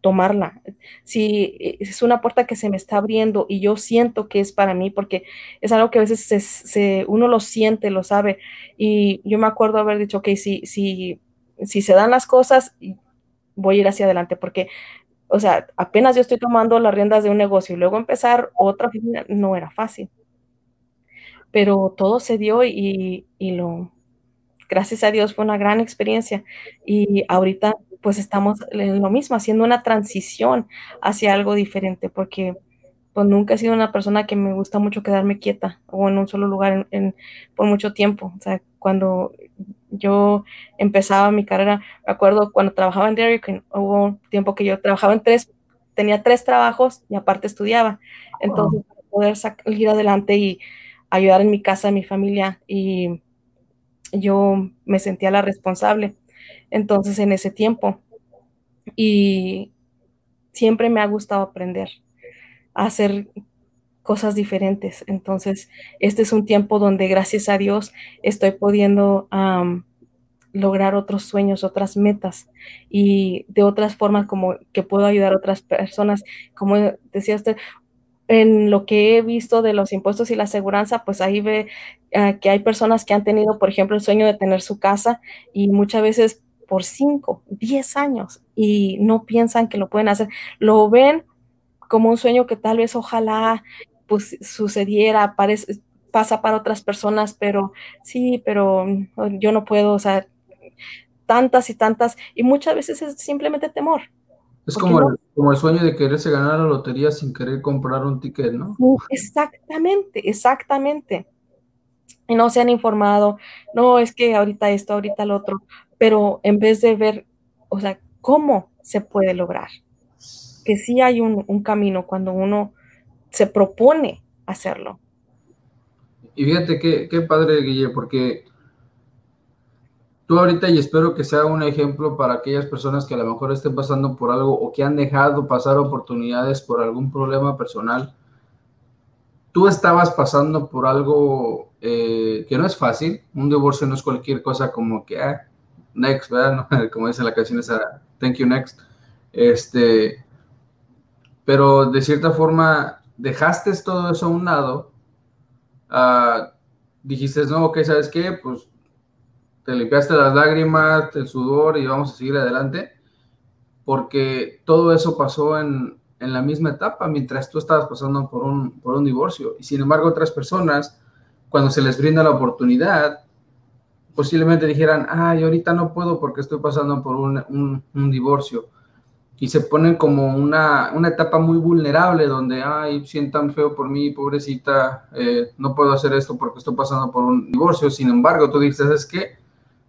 tomarla. Si eh, es una puerta que se me está abriendo y yo siento que es para mí, porque es algo que a veces se, uno lo siente, lo sabe. Y yo me acuerdo haber dicho, ok, si, si, si se dan las cosas, voy a ir hacia adelante, porque, o sea, apenas yo estoy tomando las riendas de un negocio y luego empezar otra no era fácil. Pero todo se dio y, y lo, gracias a Dios fue una gran experiencia. Y ahorita pues estamos en lo mismo, haciendo una transición hacia algo diferente, porque pues nunca he sido una persona que me gusta mucho quedarme quieta o en un solo lugar en, por mucho tiempo. O sea, cuando yo empezaba mi carrera, me acuerdo cuando trabajaba en Dairy Queen, hubo un tiempo que yo trabajaba en tres, tenía tres trabajos y aparte estudiaba. Entonces, para poder salir adelante y ayudar en mi casa, en mi familia, y yo me sentía la responsable entonces en ese tiempo. Y siempre me ha gustado aprender a hacer cosas diferentes. Entonces, este es un tiempo donde gracias a Dios estoy pudiendo lograr otros sueños, otras metas y de otras formas como que puedo ayudar a otras personas. Como decía usted, en lo que he visto de los impuestos y la aseguranza, pues ahí ve ah, que hay personas que han tenido, por ejemplo, el sueño de tener su casa y muchas veces por 5, 10 años y no piensan que lo pueden hacer. Lo ven como un sueño que tal vez ojalá pues sucediera, parece, pasa para otras personas, pero sí, pero yo no puedo, o sea, tantas y tantas, y muchas veces es simplemente temor. Es como, el, como el sueño de quererse ganar la lotería sin querer comprar un ticket, ¿no? Exactamente, exactamente. Y no se han informado, no, es que ahorita esto, ahorita lo otro, pero en vez de ver, o sea, cómo se puede lograr, que sí hay un, camino cuando uno se propone hacerlo. Y fíjate qué, padre, Guille, porque tú ahorita y espero que sea un ejemplo para aquellas personas que a lo mejor estén pasando por algo o que han dejado pasar oportunidades por algún problema personal. Tú estabas pasando por algo eh, que no es fácil, un divorcio no es cualquier cosa como que, ah, next, ¿verdad? Como dice la canción esa, thank you next. Este, pero de cierta forma dejaste todo eso a un lado. Uh, dijiste, no, ok, ¿sabes qué? Pues te limpiaste las lágrimas, el sudor y vamos a seguir adelante. Porque todo eso pasó en, en la misma etapa mientras tú estabas pasando por un, por un divorcio. Y sin embargo, otras personas, cuando se les brinda la oportunidad, posiblemente dijeran, ay, ahorita no puedo porque estoy pasando por un, divorcio. Y se ponen como una, etapa muy vulnerable donde, ay, sientan feo por mí, pobrecita, eh, no puedo hacer esto porque estoy pasando por un divorcio. Sin embargo, tú dices, es que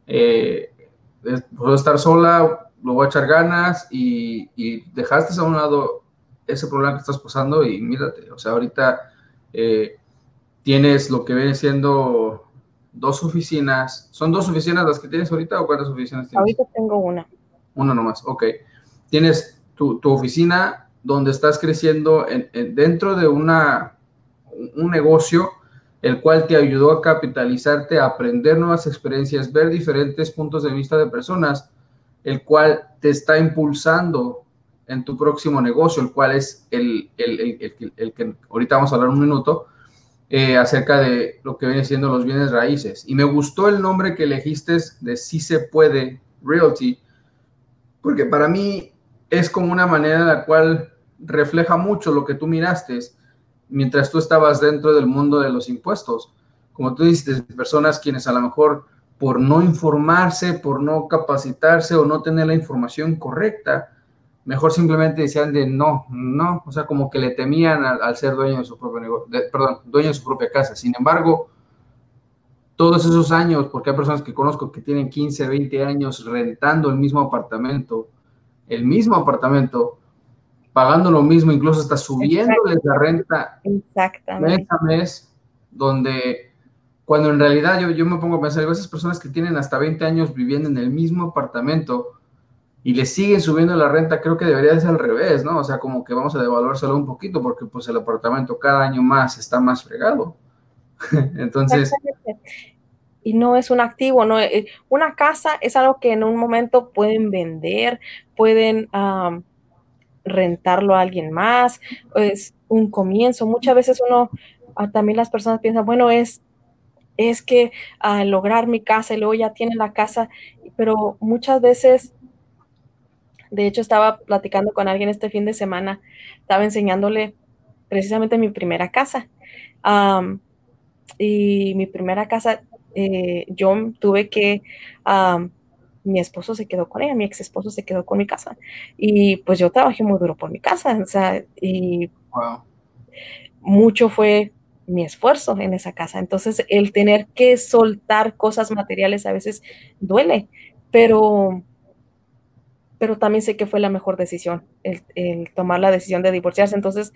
eh, puedo estar sola, lo voy a echar ganas y, y, dejaste a un lado ese problema que estás pasando y mírate, o sea, ahorita eh, tienes lo que viene siendo dos oficinas. ¿Son dos oficinas las que tienes ahorita o cuántas oficinas tienes? Ahorita tengo una. Una nomás, ok. Tienes tu, oficina donde estás creciendo dentro de una, un negocio el cual te ayudó a capitalizarte, a aprender nuevas experiencias, ver diferentes puntos de vista de personas, el cual te está impulsando en tu próximo negocio, el cual es el, el, que ahorita vamos a hablar un minuto eh, acerca de lo que viene siendo los bienes raíces. Y me gustó el nombre que elegiste de Si se puede Realty, porque para mí es como una manera en la cual refleja mucho lo que tú miraste mientras tú estabas dentro del mundo de los impuestos. Como tú dices, personas quienes a lo mejor por no informarse, por no capacitarse o no tener la información correcta, mejor simplemente decían de no, no, o sea, como que le temían al, ser dueño de su propio negocio, perdón, dueño de su propia casa. Sin embargo, todos esos años, porque hay personas que conozco que tienen 15, 20 años rentando el mismo apartamento, el mismo apartamento, pagando lo mismo, incluso hasta subiéndoles la renta Exactamente. mes a mes, donde cuando en realidad yo, yo me pongo a pensar, esas personas que tienen hasta 20 años viviendo en el mismo apartamento y le siguen subiendo la renta, creo que debería ser al revés, ¿no? O sea, como que vamos a devaluárselo un poquito porque pues el apartamento cada año más está más fregado. Entonces... Y no es un activo, no eh, una casa es algo que en un momento pueden vender, pueden rentarlo a alguien más, es un comienzo. Muchas veces uno, ah, también las personas piensan, bueno, es, es que al lograr mi casa y luego ya tiene la casa, pero muchas veces, de hecho estaba platicando con alguien este fin de semana, estaba enseñándole precisamente mi primera casa. y mi primera casa, eh, yo tuve que mi esposo se quedó con ella, mi ex esposo se quedó con mi casa. Y pues yo trabajé muy duro por mi casa, o sea, y mucho fue mi esfuerzo en esa casa. Entonces, el tener que soltar cosas materiales a veces duele, pero, pero también sé que fue la mejor decisión, el, el tomar la decisión de divorciarse. Entonces,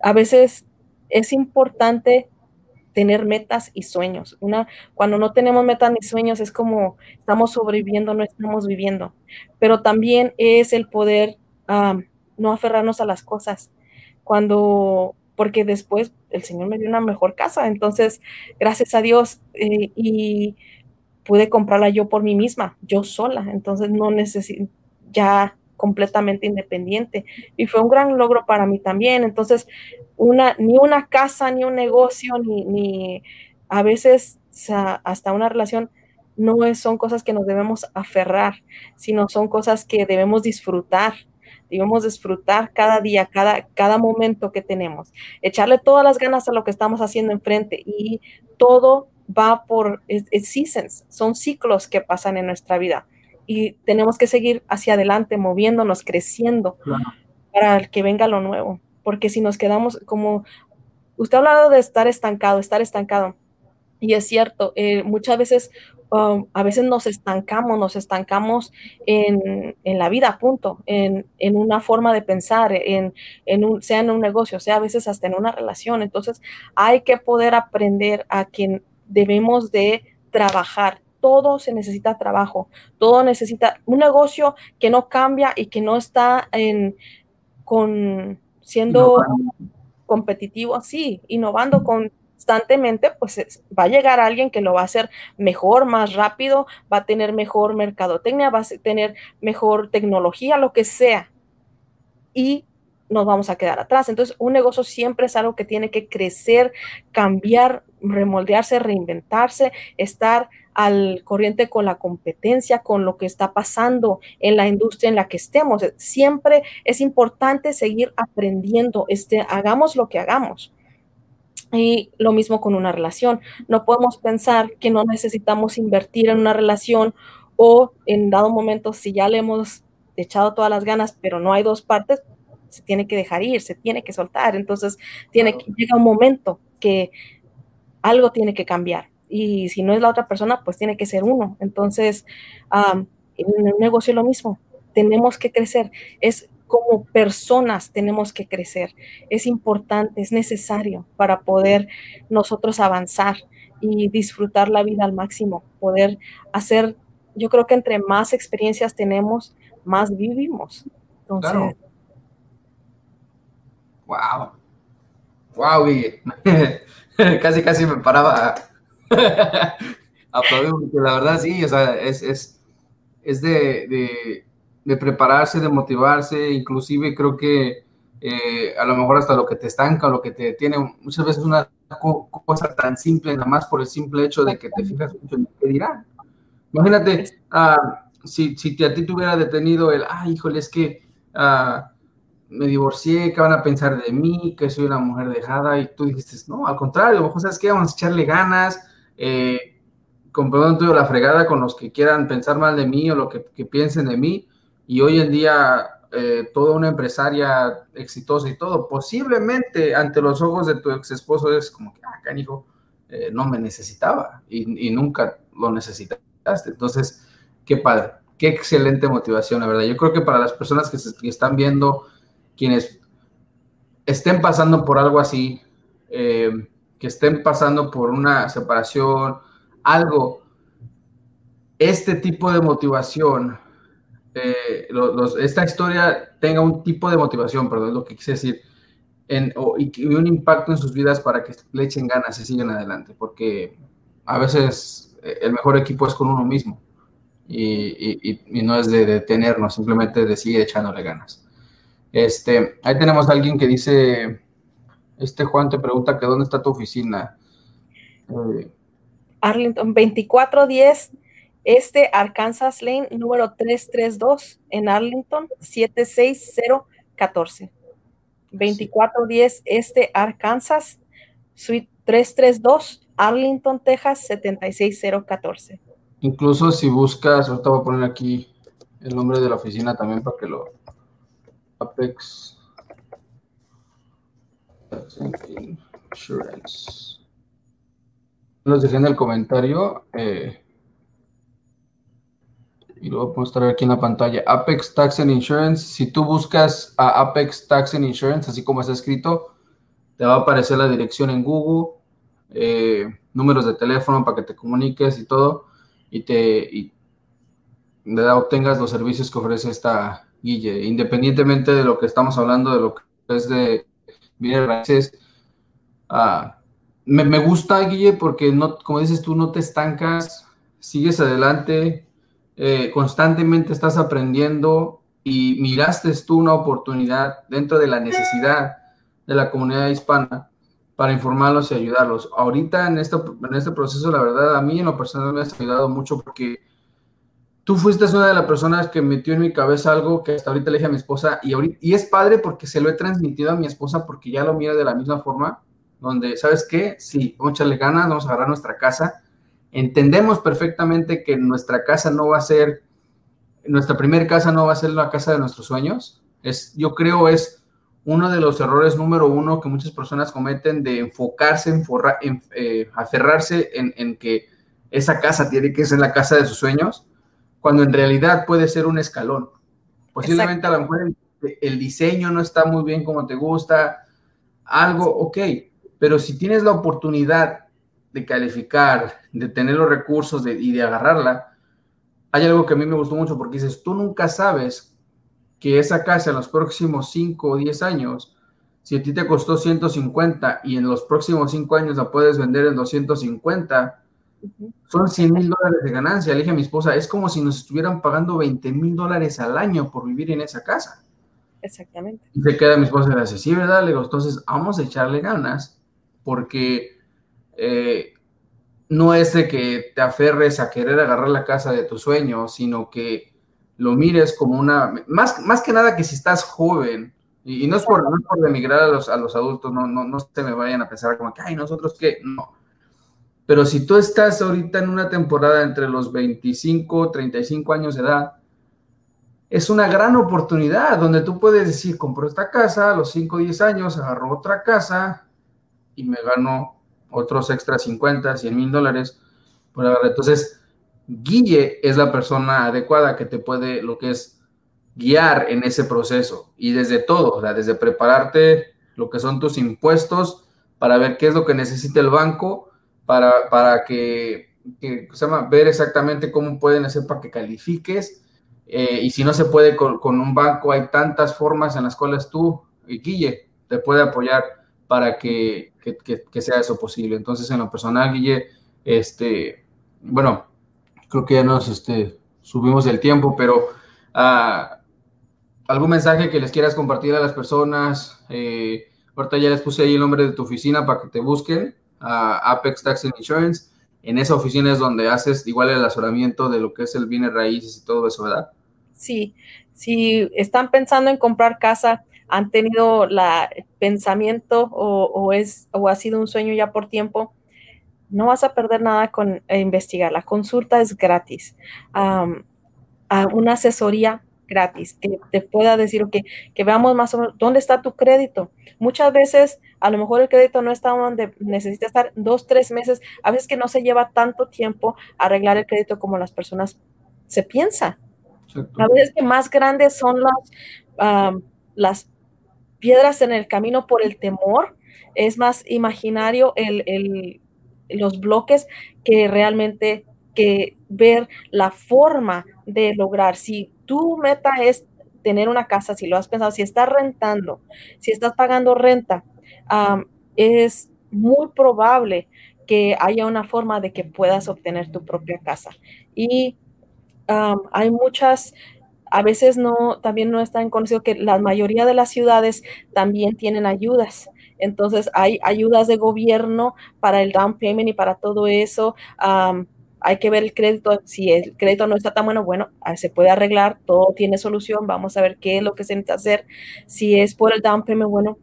a veces es importante tener metas y sueños. Una, cuando no tenemos metas ni sueños es como estamos sobreviviendo, no estamos viviendo. Pero también es el poder no aferrarnos a las cosas. Cuando, porque después el Señor me dio una mejor casa, entonces, gracias a Dios, eh, y pude comprarla yo por mí misma, yo sola, entonces no necesito, ya completamente independiente. Y fue un gran logro para mí también. Entonces, una, ni una casa, ni un negocio, ni, ni a veces hasta una relación no es, son cosas que nos debemos aferrar, sino son cosas que debemos disfrutar. Debemos disfrutar cada día, cada, cada momento que tenemos. Echarle todas las ganas a lo que estamos haciendo enfrente y todo va por seasons, son ciclos que pasan en nuestra vida y tenemos que seguir hacia adelante, moviéndonos, creciendo para que venga lo nuevo. Porque si nos quedamos como, usted ha hablado de estar estancado, estar estancado. Y es cierto, eh, muchas veces, um, a veces nos estancamos, nos estancamos en, en la vida, punto, en, en, una forma de pensar, en, en un, sea en un negocio, sea a veces hasta en una relación. Entonces, hay que poder aprender a quien debemos de trabajar todo se necesita trabajo, todo necesita un negocio que no cambia y que no está en, con, siendo competitivo así, innovando constantemente, pues va a llegar alguien que lo va a hacer mejor, más rápido, va a tener mejor mercadotecnia, va a tener mejor tecnología, lo que sea. Y nos vamos a quedar atrás. Entonces, un negocio siempre es algo que tiene que crecer, cambiar, remoldearse, reinventarse, estar al corriente con la competencia, con lo que está pasando en la industria en la que estemos. Siempre es importante seguir aprendiendo, este, hagamos lo que hagamos. Y lo mismo con una relación. No podemos pensar que no necesitamos invertir en una relación o en dado momento, si ya le hemos echado todas las ganas, pero no hay dos partes, se tiene que dejar ir, se tiene que soltar. Entonces, tiene que llega un momento que algo tiene que cambiar y si no es la otra persona, pues tiene que ser uno. Entonces, en el negocio es lo mismo, tenemos que crecer, es como personas tenemos que crecer, es importante, es necesario para poder nosotros avanzar y disfrutar la vida al máximo, poder hacer, yo creo que entre más experiencias tenemos, más vivimos. Entonces, Wow. Wow, Guille. casi, casi me paraba aplaudir, porque la verdad sí, o sea, es, es, es de, de, de, prepararse, de motivarse, inclusive creo que eh, a lo mejor hasta lo que te estanca, lo que te detiene, muchas veces una cosa tan simple, nada más por el simple hecho de que te fijas mucho en qué dirán. Imagínate, uh, si, si a ti te hubiera detenido el, ay, híjole, es que uh, me divorcié, ¿qué van a pensar de mí? Que soy una mujer dejada. Y tú dijiste, no, al contrario, sabes qué, vamos a echarle ganas, eh, con la fregada con los que quieran pensar mal de mí o lo que, que piensen de mí. Y hoy en día, eh, toda una empresaria exitosa y todo, posiblemente ante los ojos de tu ex esposo es como que, ah, canijo, eh, no me necesitaba y, nunca lo necesitaste. Entonces, qué padre, qué excelente motivación, la verdad. Yo creo que para las personas que, que están viendo, quienes estén pasando por algo así, eh, que estén pasando por una separación, algo, este tipo de motivación, eh, esta historia tenga un tipo de motivación, perdón, es lo que quise decir, en, y, un impacto en sus vidas para que le echen ganas y sigan adelante, porque a veces eh, el mejor equipo es con uno mismo y, y, y no es de detenernos, simplemente de seguir echándole ganas. Este, ahí tenemos a alguien que dice, este Juan te pregunta que dónde está tu oficina. Eh, Arlington 2410, este Arkansas Lane, número 332, en Arlington, 76014. 2410, este Arkansas, suite 332, Arlington, Texas, 76014. Incluso si buscas, ahorita voy a poner aquí el nombre de la oficina también para que lo, Apex Insurance. Los dejé en el comentario. Eh, y luego puedo estar aquí en la pantalla. Apex Tax and Insurance. Si tú buscas a Apex Tax and Insurance, así como está escrito, te va a aparecer la dirección en Google, eh, números de teléfono para que te comuniques y todo, y te y obtengas los servicios que ofrece esta, Guille, independientemente de lo que estamos hablando, de lo que es de bienes raíces, ah, me, gusta, Guille, porque no, como dices tú, no te estancas, sigues adelante, eh, constantemente estás aprendiendo y miraste tú una oportunidad dentro de la necesidad de la comunidad hispana para informarlos y ayudarlos. Ahorita en este, en este proceso, la verdad, a mí en lo personal me ha ayudado mucho porque tú fuiste una de las personas que metió en mi cabeza algo que hasta ahorita le dije a mi esposa y, y es padre porque se lo he transmitido a mi esposa porque ya lo mira de la misma forma, donde, ¿sabes qué? Sí, vamos a echarle ganas, vamos a agarrar nuestra casa. Entendemos perfectamente que nuestra casa no va a ser, nuestra primera casa no va a ser la casa de nuestros sueños. Es, yo creo es uno de los errores número uno que muchas personas cometen de enfocarse, en, en eh, aferrarse en que esa casa tiene que ser la casa de sus sueños cuando en realidad puede ser un escalón. Posiblemente a lo mejor el, diseño no está muy bien como te gusta, algo, ok, pero si tienes la oportunidad de calificar, de tener los recursos y de agarrarla, hay algo que a mí me gustó mucho porque dices, tú nunca sabes que esa casa en los próximos 5 o 10 años, si a ti te costó 150 y en los próximos 5 años la puedes vender en 250, son 100 mil dólares de ganancia. Le dije a mi esposa, es como si nos estuvieran pagando 20 mil dólares al año por vivir en esa casa. Exactamente. Y se queda mi esposa y le dice, sí, ¿verdad? Le digo, entonces vamos a echarle ganas porque eh, no es de que te aferres a querer agarrar la casa de tus sueños, sino que lo mires como una, más, más que nada que si estás joven, y, no, es por, no por demigrar a los, a los adultos, no, no, no se me vayan a pensar como que, ay, nosotros qué, no pero si tú estás ahorita en una temporada entre los 25, 35 años de edad, es una gran oportunidad donde tú puedes decir, compro esta casa, a los 5 o 10 años agarro otra casa y me gano otros extra 50, 100 mil dólares. Entonces, Guille es la persona adecuada que te puede, lo que es guiar en ese proceso y desde todo, o sea, desde prepararte lo que son tus impuestos para ver qué es lo que necesita el banco para, para que, se llama, ver exactamente cómo pueden hacer para que califiques. Eh, y si no se puede con, un banco, hay tantas formas en las cuales tú, Guille, te puede apoyar para que, que, sea eso posible. Entonces, en lo personal, Guille, este, bueno, creo que ya nos este, subimos el tiempo, pero uh, algún mensaje que les quieras compartir a las personas. Eh, ahorita ya les puse ahí el nombre de tu oficina para que te busquen, Apex Tax Insurance. En esa oficina es donde haces igual el asesoramiento de lo que es el bienes raíces y todo eso, ¿verdad? Sí, si están pensando en comprar casa, han tenido la pensamiento o, es, o ha sido un sueño ya por tiempo, no vas a perder nada con eh, investigar. La consulta es gratis. una asesoría gratis, que te pueda decir que, que veamos más o menos dónde está tu crédito. Muchas veces, a lo mejor el crédito no está donde necesita estar dos, tres meses, a veces que no se lleva tanto tiempo arreglar el crédito como las personas se piensan. A veces que más grandes son las, las piedras en el camino por el temor, es más imaginario el, los bloques que realmente que ver la forma de lograr. Si tu meta es tener una casa, si lo has pensado, si estás rentando, si estás pagando renta, es muy probable que haya una forma de que puedas obtener tu propia casa. Y hay muchas, a veces no, también no está en conocido que la mayoría de las ciudades también tienen ayudas. Entonces hay ayudas de gobierno para el down payment y para todo eso. Hay que ver el crédito. Si el crédito no está tan bueno, bueno, ah, se puede arreglar, todo tiene solución. Vamos a ver qué es lo que se necesita hacer. Si es por el down bueno,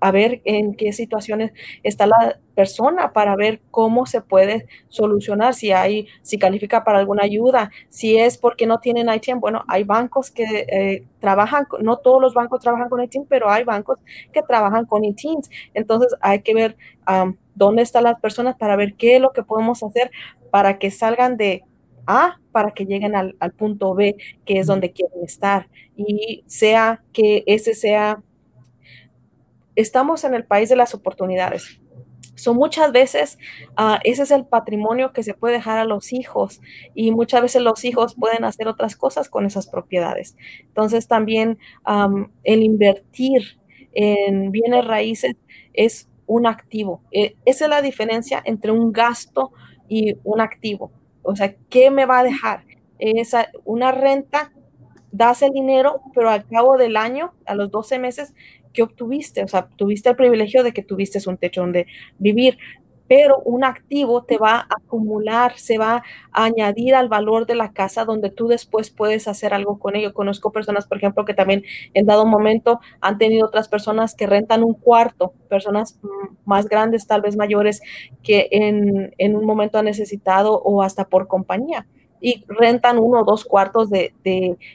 a ver en qué situaciones está la persona para ver cómo se puede solucionar, si hay, si califica para alguna ayuda, si es porque no tienen ITIN, bueno, hay bancos que eh, trabajan, no todos los bancos trabajan con ITIN, pero hay bancos que trabajan con ITINs, entonces hay que ver dónde están las personas para ver qué es lo que podemos hacer para que salgan de A para que lleguen al, al punto B, que es donde quieren estar, y sea que ese sea estamos en el país de las oportunidades. Son muchas veces ah, ese es el patrimonio que se puede dejar a los hijos y muchas veces los hijos pueden hacer otras cosas con esas propiedades. Entonces también el invertir en bienes raíces es un activo. E, esa es la diferencia entre un gasto y un activo. O sea, ¿qué me va a dejar? Esa, una renta, das el dinero, pero al cabo del año, a los 12 meses, que obtuviste, o sea, tuviste el privilegio de que tuviste un techo donde vivir, pero un activo te va a acumular, se va a añadir al valor de la casa donde tú después puedes hacer algo con ello. Conozco personas, por ejemplo, que también en dado momento han tenido otras personas que rentan un cuarto, personas mm, más grandes, tal vez mayores, que en, en un momento han necesitado o hasta por compañía y rentan uno o dos cuartos de,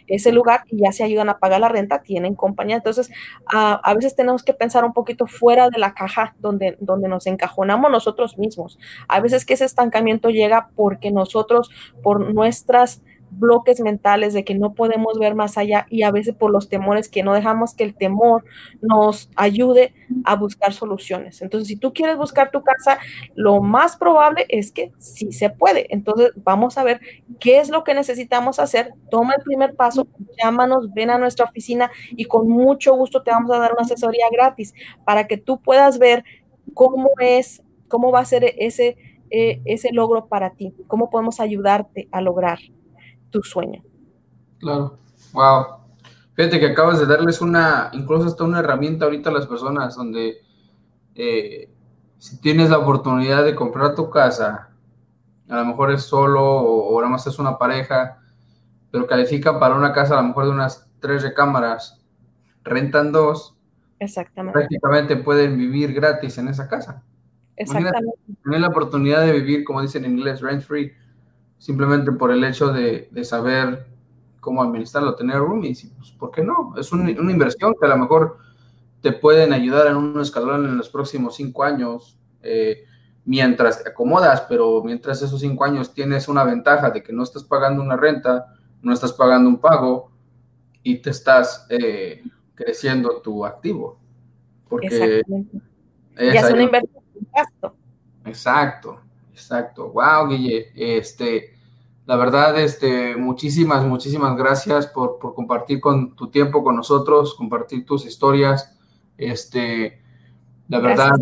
ese lugar y ya se ayudan a pagar la renta, tienen compañía. Entonces, a, veces tenemos que pensar un poquito fuera de la caja donde, donde nos encajonamos nosotros mismos. A veces que ese estancamiento llega porque nosotros, por nuestras bloques mentales de que no podemos ver más allá y a veces por los temores que no dejamos que el temor nos ayude a buscar soluciones. Entonces, si tú quieres buscar tu casa, lo más probable es que sí se puede. Entonces, vamos a ver qué es lo que necesitamos hacer. Toma el primer paso, llámanos, ven a nuestra oficina y con mucho gusto te vamos a dar una asesoría gratis para que tú puedas ver cómo es, cómo va a ser ese, eh, ese logro para ti, cómo podemos ayudarte a lograr tu sueño. Claro, wow. Fíjate que acabas de darles una, incluso hasta una herramienta ahorita a las personas donde eh, si tienes la oportunidad de comprar tu casa, a lo mejor es solo o, nada más es una pareja, pero califican para una casa a lo mejor de unas tres recámaras, rentan dos, Exactamente. prácticamente pueden vivir gratis en esa casa. Exactamente. Tener la oportunidad de vivir, como dicen en inglés, rent free, simplemente por el hecho de, saber cómo administrarlo, tener roomies, pues, ¿por qué no? Es una inversión que a lo mejor te pueden ayudar en un escalón en los próximos cinco años, eh, mientras te acomodas, pero mientras esos cinco años tienes una ventaja de que no estás pagando una renta, no estás pagando un pago y te estás eh, creciendo tu activo. Porque es, ya es una inversión. Exacto. Exacto. Wow, Guille. Este, la verdad, este, muchísimas, muchísimas gracias por, compartir con tu tiempo con nosotros, compartir tus historias. Este, la verdad,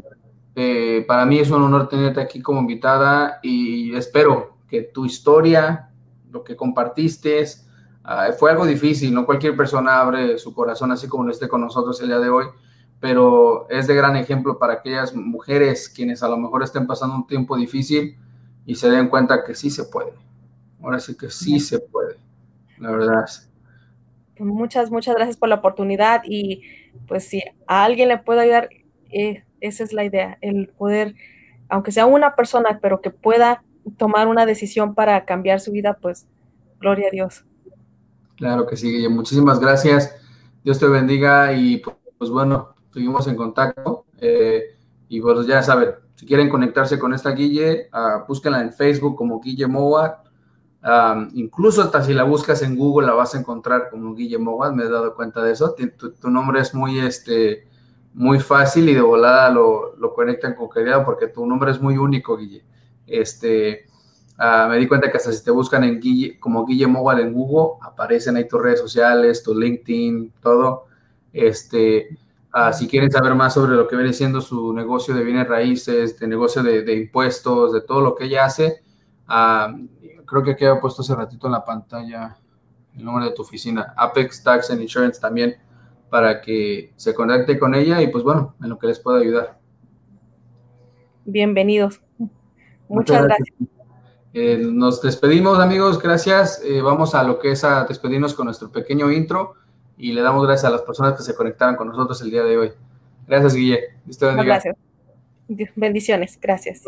eh, para mí es un honor tenerte aquí como invitada y espero que tu historia, lo que compartiste, ah, fue algo difícil, no cualquier persona abre su corazón así como lo esté con nosotros el día de hoy, pero es de gran ejemplo para aquellas mujeres quienes a lo mejor estén pasando un tiempo difícil y se den cuenta que sí se puede. Ahora sí que sí se puede, la verdad. Muchas, muchas gracias por la oportunidad y pues si a alguien le puedo ayudar, eh, esa es la idea, el poder, aunque sea una persona, pero que pueda tomar una decisión para cambiar su vida, pues gloria a Dios. Claro que sí, Muchísimas gracias. Dios te bendiga y pues, bueno, seguimos en contacto. Eh, y pues ya saben, si quieren conectarse con esta Guille, uh, búsquenla en Facebook como Guille Mowat. Incluso hasta si la buscas en Google la vas a encontrar como Guille Mowat, me he dado cuenta de eso. Tu, nombre es muy, este, muy fácil y de volada lo, lo conectan con querida porque tu nombre es muy único, Guille. Este, uh, me di cuenta que hasta si te buscan en Guille, como Guille Mowat en Google, aparecen ahí tus redes sociales, tu LinkedIn, todo. Este, uh, si quieren saber más sobre lo que viene siendo su negocio de bienes raíces, de negocio de, impuestos, de todo lo que ella hace, creo que aquí había puesto hace ratito en la pantalla el número de tu oficina, Apex Tax and Insurance también para que se conecte con ella y pues bueno, en lo que les pueda ayudar. Bienvenidos. Muchas, gracias. Eh, nos despedimos amigos, gracias. Eh, vamos a lo que es a despedirnos con nuestro pequeño intro y le damos gracias a las personas que se conectaron con nosotros el día de hoy. Gracias Guille. Gracias. Bendiciones. Gracias.